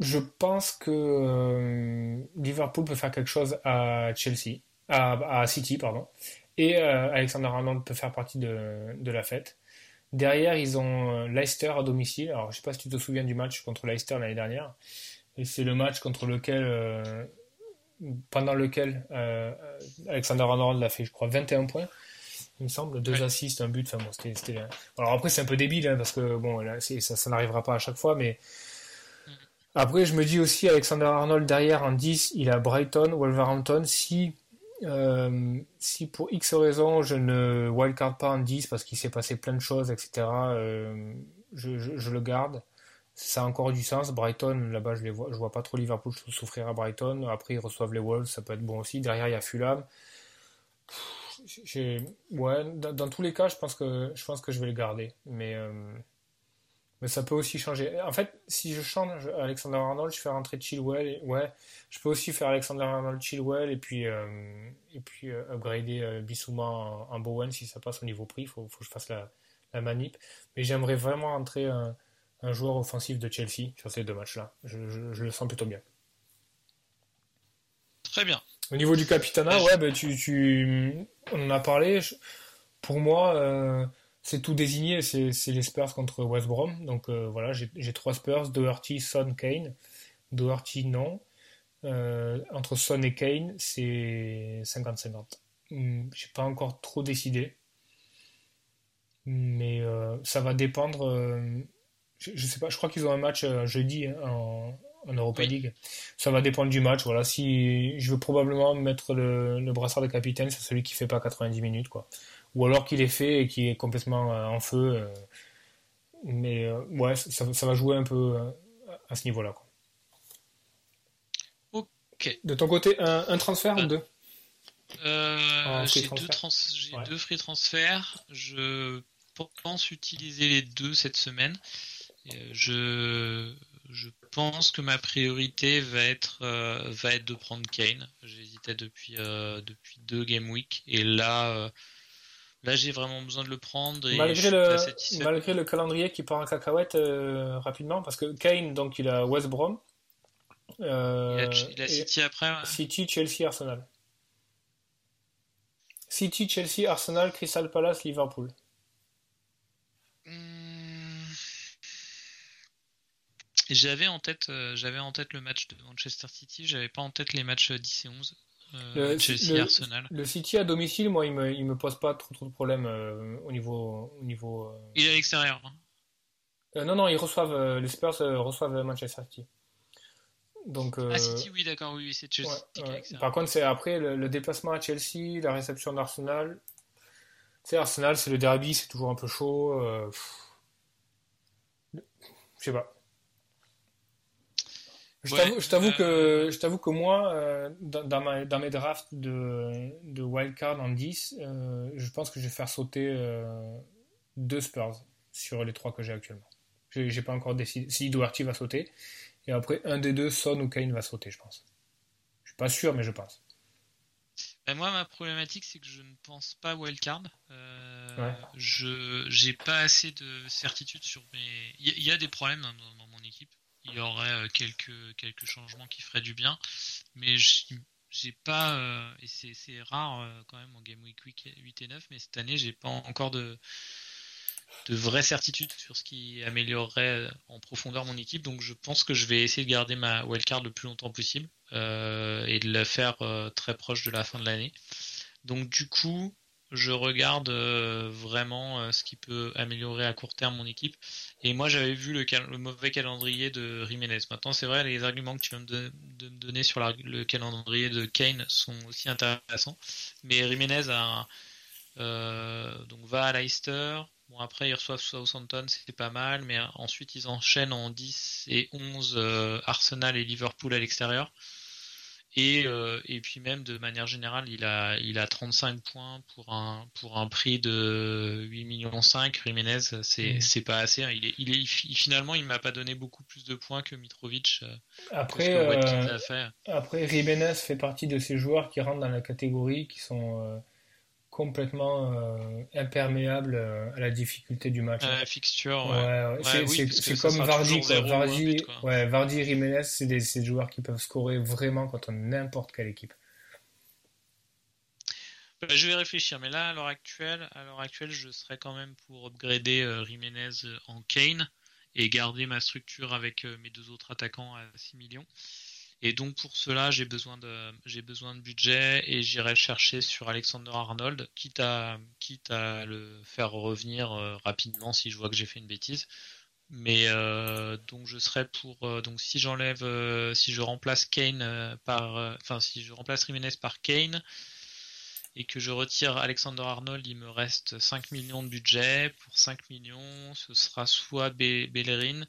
je pense que Liverpool peut faire quelque chose à Chelsea, à, à City, pardon, et Alexander Arnold peut faire partie de, de la fête. Derrière, ils ont Leicester à domicile. Alors, je sais pas si tu te souviens du match contre Leicester l'année dernière. Et c'est le match contre lequel pendant lequel euh, Alexander Arnold a fait, je crois, 21 points, il me semble, deux assists, un but. Enfin bon, c'était, Alors après, c'est un peu débile, hein, parce que bon, là, ça, ça n'arrivera pas à chaque fois, mais mm. après, je me dis aussi, Alexander Arnold derrière en 10, il a Brighton, Wolverhampton. Si, euh, si pour X raisons, je ne wildcard pas en 10 parce qu'il s'est passé plein de choses, etc., euh, je, le garde ça a encore du sens. Brighton, là-bas, je ne vois, vois pas trop Liverpool souffrir à Brighton. Après, ils reçoivent les Wolves, ça peut être bon aussi. Derrière, il y a Fulham. Dans, tous les cas, je pense que je pense que je vais le garder, mais euh, mais ça peut aussi changer. En fait, si je change Alexander Arnold, je fais rentrer Chilwell. Ouais, je peux aussi faire Alexander Arnold, Chilwell et puis euh, et puis euh, upgrader Bissouma en, Bowen si ça passe au niveau prix. Faut faut que je fasse la, la manip. Mais j'aimerais vraiment rentrer un un joueur offensif de Chelsea sur ces deux matchs-là. Je, le sens plutôt bien. Très bien. Au niveau du capitana, ouais, bah, tu, tu, on en a parlé. Pour moi, euh, c'est tout désigné. C'est les Spurs contre West Brom. Donc euh, voilà, j'ai trois Spurs Doherty, Son, Kane. Doherty, non. Euh, entre Son et Kane, c'est 50-50. Hmm, j'ai pas encore trop décidé. Mais ça va dépendre je, sais pas, je crois qu'ils ont un match euh, jeudi hein, en, en Europa League. Ça va dépendre du match. Voilà, si je veux probablement mettre le, le brassard de capitaine, c'est celui qui fait pas 90 minutes, quoi. Ou alors qu'il est fait et qui est complètement euh, en feu. Euh, mais ouais, ça, ça, va jouer un peu à ce niveau-là. Ok. De ton côté, un, un transfert ou deux? euh, J'ai deux, trans deux free transferts. Je pense utiliser les deux cette semaine. Euh, je, je pense que ma priorité va être, euh, va être de prendre Kane. J'hésitais depuis, euh, depuis deux game week et là, là j'ai vraiment besoin de le prendre. malgré, le, malgré le calendrier qui part en cacahuète rapidement, parce que Kane, donc il a West Brom. il, a, City après. City, Chelsea, Arsenal. City, Chelsea, Arsenal, Crystal Palace, Liverpool. J'avais en tête, euh, j'avais en tête le match de Manchester City, j'avais pas en tête les matchs 10 et 11. Euh, Chelsea le, Arsenal. Le City à domicile, moi, il me, il me pose pas trop, trop de problèmes euh, au niveau. Au niveau Il est à l'extérieur. Hein. non, non, ils reçoivent, les Spurs reçoivent Manchester City. Donc, ah, City, oui, d'accord, oui, c'est Chelsea. Par contre, c'est après le, déplacement à Chelsea, la réception d'Arsenal. Tu sais, Arsenal, c'est le derby, c'est toujours un peu chaud. Je sais pas. Je t'avoue que euh, je t'avoue que moi euh, dans, ma, dans, mes drafts de, de wildcard en 10, euh, je pense que je vais faire sauter deux Spurs sur les trois que j'ai actuellement. J'ai pas encore décidé si Doherty va sauter et après un des deux Son ou Kane va sauter, je pense. Je suis pas sûr mais je pense. Ben moi ma problématique c'est que je ne pense pas wildcard. Euh, Je j'ai pas assez de certitude sur mes. Il y, a des problèmes dans mon il y aurait euh, quelques, quelques changements qui feraient du bien. Mais j'ai pas, euh, et c'est rare euh, quand même en Game Week 8 et 9, mais cette année, j'ai pas encore de, de vraies certitudes sur ce qui améliorerait en profondeur mon équipe. Donc je pense que je vais essayer de garder ma wildcard le plus longtemps possible et de la faire très proche de la fin de l'année. Donc du coup, je regarde euh, vraiment euh, ce qui peut améliorer à court terme mon équipe. Et moi, j'avais vu le, mauvais calendrier de Jiménez. Maintenant, c'est vrai, les arguments que tu viens de, me donner sur le calendrier de Kane sont aussi intéressants. Mais Jiménez a, euh, donc va à Leicester, Bon, après, ils reçoivent Southampton, c'est pas mal, mais ensuite, ils enchaînent en 10 et 11 euh, Arsenal et Liverpool à l'extérieur. Et, euh, et puis même de manière générale, il a, il a 35 points pour un, pour un prix de 8 millions 5. Jiménez, c'est, mm. c'est pas assez. Hein. Il est, il est, finalement, il m'a pas donné beaucoup plus de points que Mitrovic. Euh, après, euh, après, Jiménez fait partie de ces joueurs qui rentrent dans la catégorie qui sont complètement euh, imperméable euh, à la difficulté du match. À la fixture, ouais. c'est comme Vardy. Vardy, ouais, Vardy, Jiménez, c'est des, des, joueurs qui peuvent scorer vraiment contre n'importe quelle équipe. Bah, je vais réfléchir, mais là, à l'heure actuelle, à l'heure actuelle, je serais quand même pour upgrader euh, Jiménez en Kane et garder ma structure avec mes deux autres attaquants à 6 millions. Et donc pour cela, j'ai besoin de j'ai besoin de budget et j'irai chercher sur Alexander Arnold, quitte à quitte à le faire revenir euh, rapidement si je vois que j'ai fait une bêtise. Mais euh, donc je serai pour euh, donc si j'enlève si je remplace Kane par enfin si je remplace Jiménez par Kane et que je retire Alexander Arnold, il me reste 5 millions de budget. Pour 5 millions, ce sera soit Bellerin,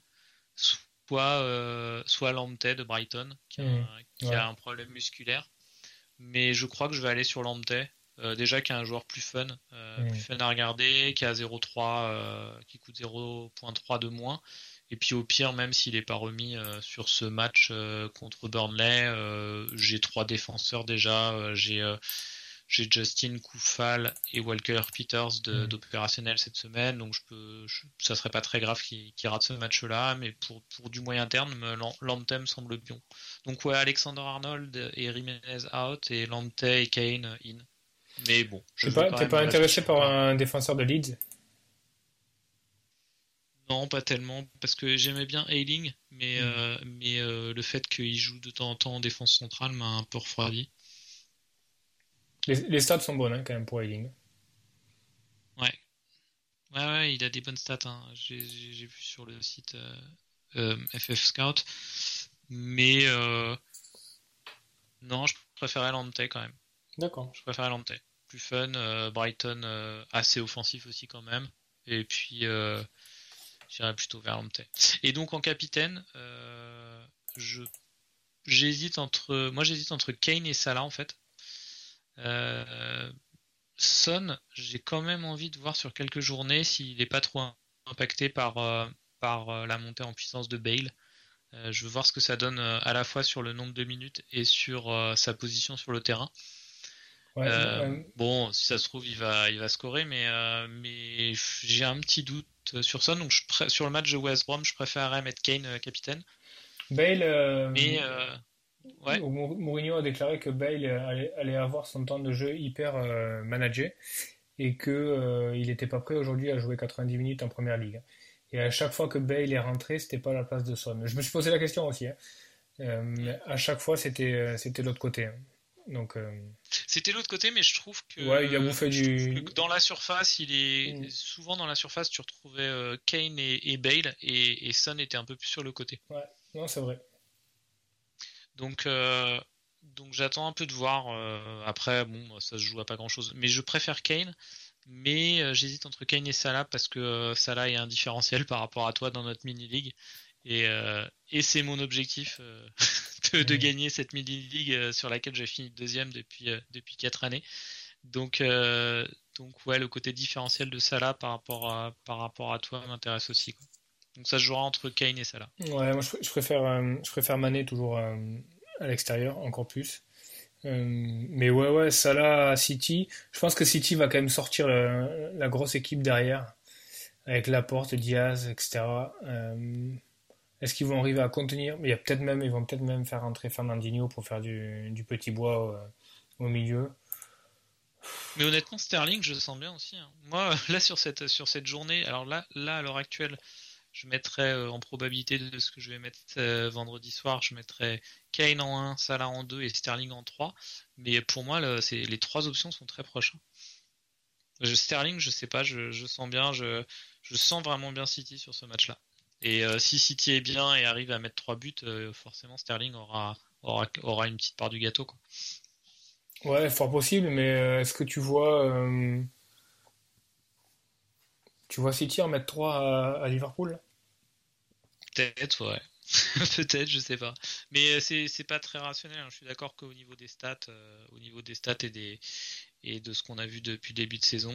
soit soit, euh, soit de Brighton, qui, a, mmh. un problème musculaire. Mais je crois que je vais aller sur Lamptey. Euh, déjà qui est un joueur plus fun, euh, mmh. plus fun à regarder, qui a 0,3, qui coûte 0.3 de moins. Et puis au pire, même s'il n'est pas remis sur ce match contre Burnley, j'ai trois défenseurs déjà. j'ai j'ai Justin Koufal et Walker Peters mm. d'opérationnel cette semaine, donc je peux, ça serait pas très grave qu'il rate ce match-là, mais pour, pour du moyen terme, Lamptey me semble bien. Donc ouais, Alexander Arnold et Jiménez out et Lamptey et Kane in. Mais bon, je pas, t'es pas intéressé par un défenseur de Leeds? Non, pas tellement, parce que j'aimais bien Ailing, mais, mm. euh, mais euh, le fait qu'il joue de temps en temps en défense centrale m'a un peu refroidi. Les, stats sont bonnes hein, quand même pour Eiling. Ouais. ouais. Ouais, il a des bonnes stats. Hein. J'ai vu sur le site euh, FF euh, Scout. Mais euh, non, je préférais Lante quand même. D'accord. Je préférais Lante. Plus fun, euh, Brighton assez offensif aussi quand même. Et puis j'irais plutôt vers Lante. Et donc en capitaine, je j'hésite entre moi j'hésite entre Kane et Salah en fait. Euh, Son, j'ai quand même envie de voir sur quelques journées s'il n'est pas trop impacté par, euh, par euh, la montée en puissance de Bale. je veux voir ce que ça donne à la fois sur le nombre de minutes et sur sa position sur le terrain. Bon, si ça se trouve, il va, il va scorer, mais, mais j'ai un petit doute sur Son. Donc, sur le match de West Brom, je préférerais mettre Kane capitaine. Bale, mais, Mourinho a déclaré que Bale allait, avoir son temps de jeu hyper euh, managé et qu'il euh, n'était pas prêt aujourd'hui à jouer 90 minutes en première ligue. Et à chaque fois que Bale est rentré, c'était pas la place de Son. Je me suis posé la question aussi. Hein. Euh, à chaque fois, c'était c'était l'autre côté. Hein. Donc c'était l'autre côté, mais je trouve que, ouais, il a bouffé du... dans la surface, il est mm. souvent dans la surface, tu retrouvais Kane et, Bale et, et Son était un peu plus sur le côté. Ouais, non, c'est vrai. Donc, euh, donc j'attends un peu de voir. Euh, après, bon, ça se joue à pas grand chose. Mais je préfère Kane. Mais euh, j'hésite entre Kane et Salah parce que Salah est un différentiel par rapport à toi dans notre mini-league. Et, et c'est mon objectif <laughs> de, gagner cette mini-league sur laquelle j'ai fini deuxième depuis, depuis 4 années. Donc, donc ouais, le côté différentiel de Salah par rapport à, par rapport à toi m'intéresse aussi. Quoi. Donc ça se jouera entre Kane et Salah. Ouais, moi je, préfère, euh, je préfère Mané toujours euh, à l'extérieur, encore plus. Euh, mais ouais, ouais, Salah City. Je pense que City va quand même sortir la, grosse équipe derrière, avec Laporte, Diaz, etc. Est-ce qu'ils vont arriver à contenir? Il y a peut-être même, Ils vont peut-être même faire entrer Fernandinho pour faire du, petit bois au, milieu. Mais honnêtement, Sterling, je le sens bien aussi. Hein. Moi, <laughs> là, sur cette, sur cette journée, alors là, là à l'heure actuelle, je mettrais euh, en probabilité de ce que je vais mettre euh, vendredi soir, je mettrais Kane en 1, Salah en 2 et Sterling en 3. Mais pour moi, les trois options sont très proches. Hein. Sterling, je sais pas, je, sens bien, je, sens vraiment bien City sur ce match-là. Et euh, si City est bien et arrive à mettre 3 buts, forcément Sterling aura, aura, une petite part du gâteau. Quoi. Ouais, fort possible, mais est-ce que tu vois Tu vois City en mettre 3 à, Liverpool? Peut-être, ouais. <laughs> Peut-être, je sais pas. Mais c'est pas très rationnel. Hein. Je suis d'accord qu'au niveau des stats, au niveau des stats et des et de ce qu'on a vu depuis le début de saison,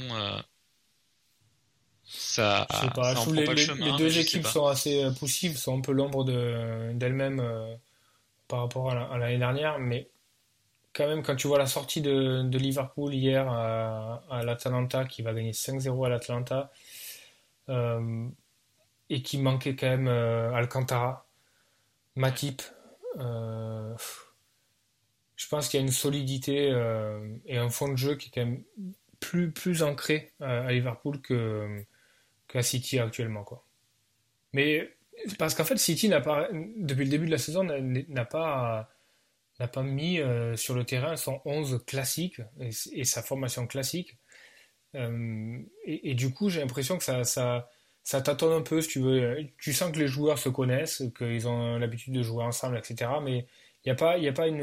ça, je sais pas, je les, les, deux équipes sont assez euh, poussives, sont un peu l'ombre d'elles-mêmes euh, par rapport à l'année dernière, mais quand même, quand tu vois la sortie de, de Liverpool hier à, à l'Atalanta, qui va gagner 5-0 à l'Atalanta, euh, et qui manquait quand même Alcantara, Matip, je pense qu'il y a une solidité et un fond de jeu qui est quand même plus, plus ancré à Liverpool qu'à City actuellement. Quoi. Mais parce qu'en fait, City depuis le début de la saison, n'a pas, pas mis euh, sur le terrain son 11 classique et, sa formation classique. Euh, et, du coup, j'ai l'impression que ça, ça, ça tâtonne un peu, si tu veux. Tu sens que les joueurs se connaissent, qu'ils ont l'habitude de jouer ensemble, etc. Mais il n'y a pas, y a pas une,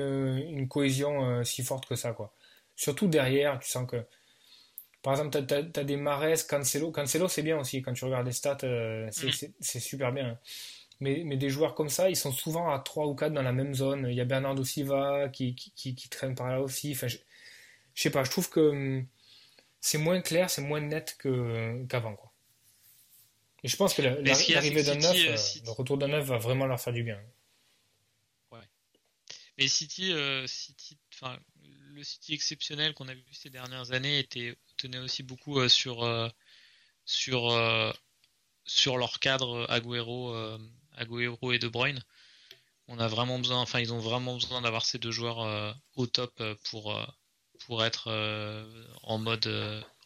une cohésion euh, si forte que ça. Quoi. Surtout derrière, tu sens que par exemple, tu as, des Mares, Cancelo. Cancelo, c'est bien aussi. Quand tu regardes les stats, euh, c'est super bien. Mais, mais, des joueurs comme ça, ils sont souvent à 3 ou 4 dans la même zone. Il y a Bernardo Silva qui, qui, qui, traîne par là aussi. Enfin, je, je sais pas, je trouve que hum, c'est moins clair, c'est moins net qu'avant. quoi. Et je pense que l'arrivée d'un neuf, euh, euh, le retour d'un neuf va vraiment leur faire du bien. Ouais. Mais City, City le City exceptionnel qu'on a vu ces dernières années était tenait aussi beaucoup euh, sur euh, sur euh, sur leur cadre Agüero, Agüero et De Bruyne. On a vraiment besoin, enfin ils ont vraiment besoin d'avoir ces deux joueurs au top pour pour être en mode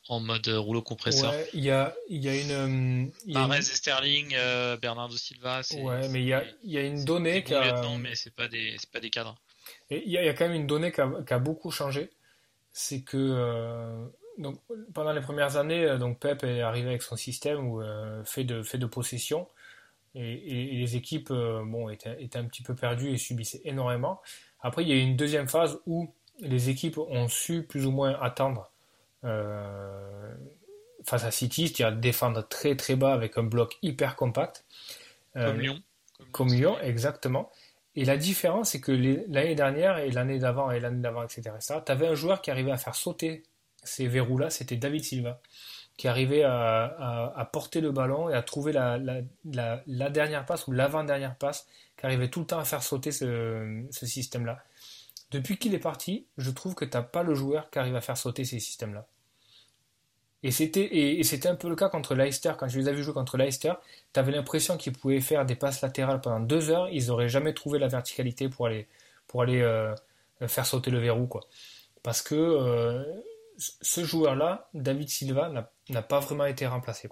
en mode rouleau compresseur. il y a, y a une. et Sterling, Bernardo Silva. Ouais, mais il y a, y a une donnée qui a. mais c'est pas des, pas des cadres. Et il y, a quand même une donnée qui a, qui a beaucoup changé. C'est que donc, pendant les premières années, euh, donc Pep est arrivé avec son système où, euh, fait, de, fait de possession. Et, les équipes euh, bon, étaient, étaient, un petit peu perdues et subissaient énormément. Après, il y a eu une deuxième phase où les équipes ont su plus ou moins attendre face à City, c'est-à-dire défendre très très bas avec un bloc hyper compact. Comme Lyon. Comme, Lyon, exactement. Et la différence, c'est que l'année dernière et l'année d'avant et l'année d'avant, etc., tu avais un joueur qui arrivait à faire sauter ces verrous-là, c'était David Silva, qui arrivait à, porter le ballon et à trouver la, dernière passe ou l'avant-dernière passe, qui arrivait tout le temps à faire sauter ce, système-là. Depuis qu'il est parti, je trouve que tu n'as pas le joueur qui arrive à faire sauter ces systèmes-là. Et c'était, et, c'était un peu le cas contre Leicester. Quand je les avais joués contre Leicester, tu avais l'impression qu'ils pouvaient faire des passes latérales pendant deux heures. Ils n'auraient jamais trouvé la verticalité pour aller, euh, faire sauter le verrou. Quoi. Parce que euh, ce joueur-là, David Silva, n'a pas vraiment été remplacé.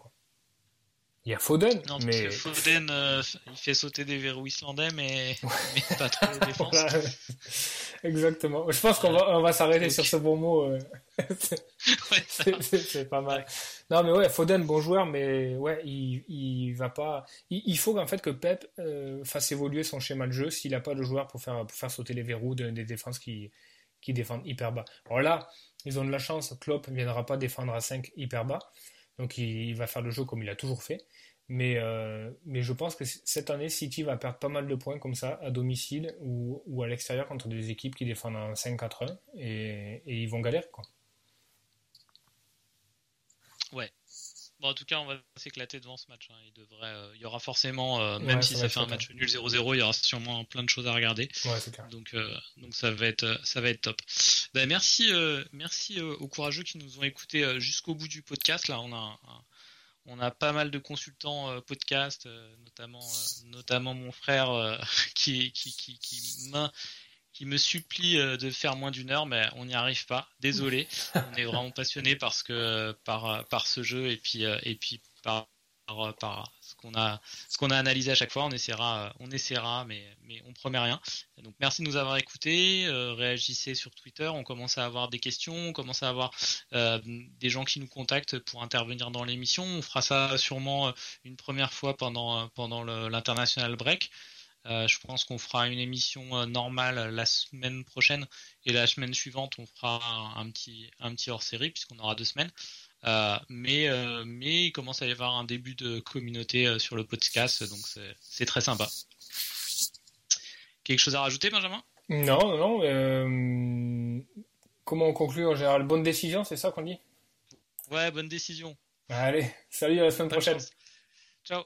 Il y a Foden, non, mais Foden, euh, il fait sauter des verrous islandais, mais, mais pas trop de défense. <laughs> Exactement. Je pense qu'on va, on va s'arrêter sur ce bon mot. Euh. <laughs> c'est pas mal. Non, mais ouais, Foden, bon joueur, mais ouais, il, il va pas. Il, faut en fait que Pep euh, fasse évoluer son schéma de jeu s'il n'a pas de joueur pour faire, pour faire sauter les verrous des défenses qui, qui défendent hyper bas. Alors là, ils ont de la chance, Klopp ne viendra pas défendre à 5 hyper bas, donc il, va faire le jeu comme il a toujours fait. Mais, euh, mais je pense que cette année, City va perdre pas mal de points comme ça, à domicile ou, ou à l'extérieur contre des équipes qui défendent en 5-4-1, et, et, ils vont galérer. Quoi. Ouais, en tout cas, on va s'éclater devant ce match. Hein. Il, devrait, euh, il y aura forcément, euh, même si ça fait un match nul 0-0, il y aura sûrement plein de choses à regarder. Donc, euh, donc ça va être, ça va être top. Ben, merci, merci aux courageux qui nous ont écoutés jusqu'au bout du podcast. Là, on a, on a pas mal de consultants podcast, notamment, notamment mon frère <laughs> qui, qui, qui, qui qui me supplie euh, de faire moins d'une heure, mais on n'y arrive pas. Désolé. <laughs> on est vraiment passionné parce que par par ce jeu et puis euh, et puis par par, ce qu'on a analysé à chaque fois. On essaiera on essaiera, mais on promet rien. Donc merci de nous avoir écoutés. Euh, réagissez sur Twitter. On commence à avoir des questions. On commence à avoir des gens qui nous contactent pour intervenir dans l'émission. On fera ça sûrement une première fois pendant l'international break. Euh, je pense qu'on fera une émission euh, normale la semaine prochaine et la semaine suivante on fera un, petit un petit hors série puisqu'on aura deux semaines. Mais, mais il commence à y avoir un début de communauté sur le podcast, donc c'est très sympa. Quelque chose à rajouter, Benjamin? Non, non, non. comment on conclut en général? Bonne décision, c'est ça qu'on dit? Ouais, bonne décision. Allez, salut à la semaine prochaine. Ciao.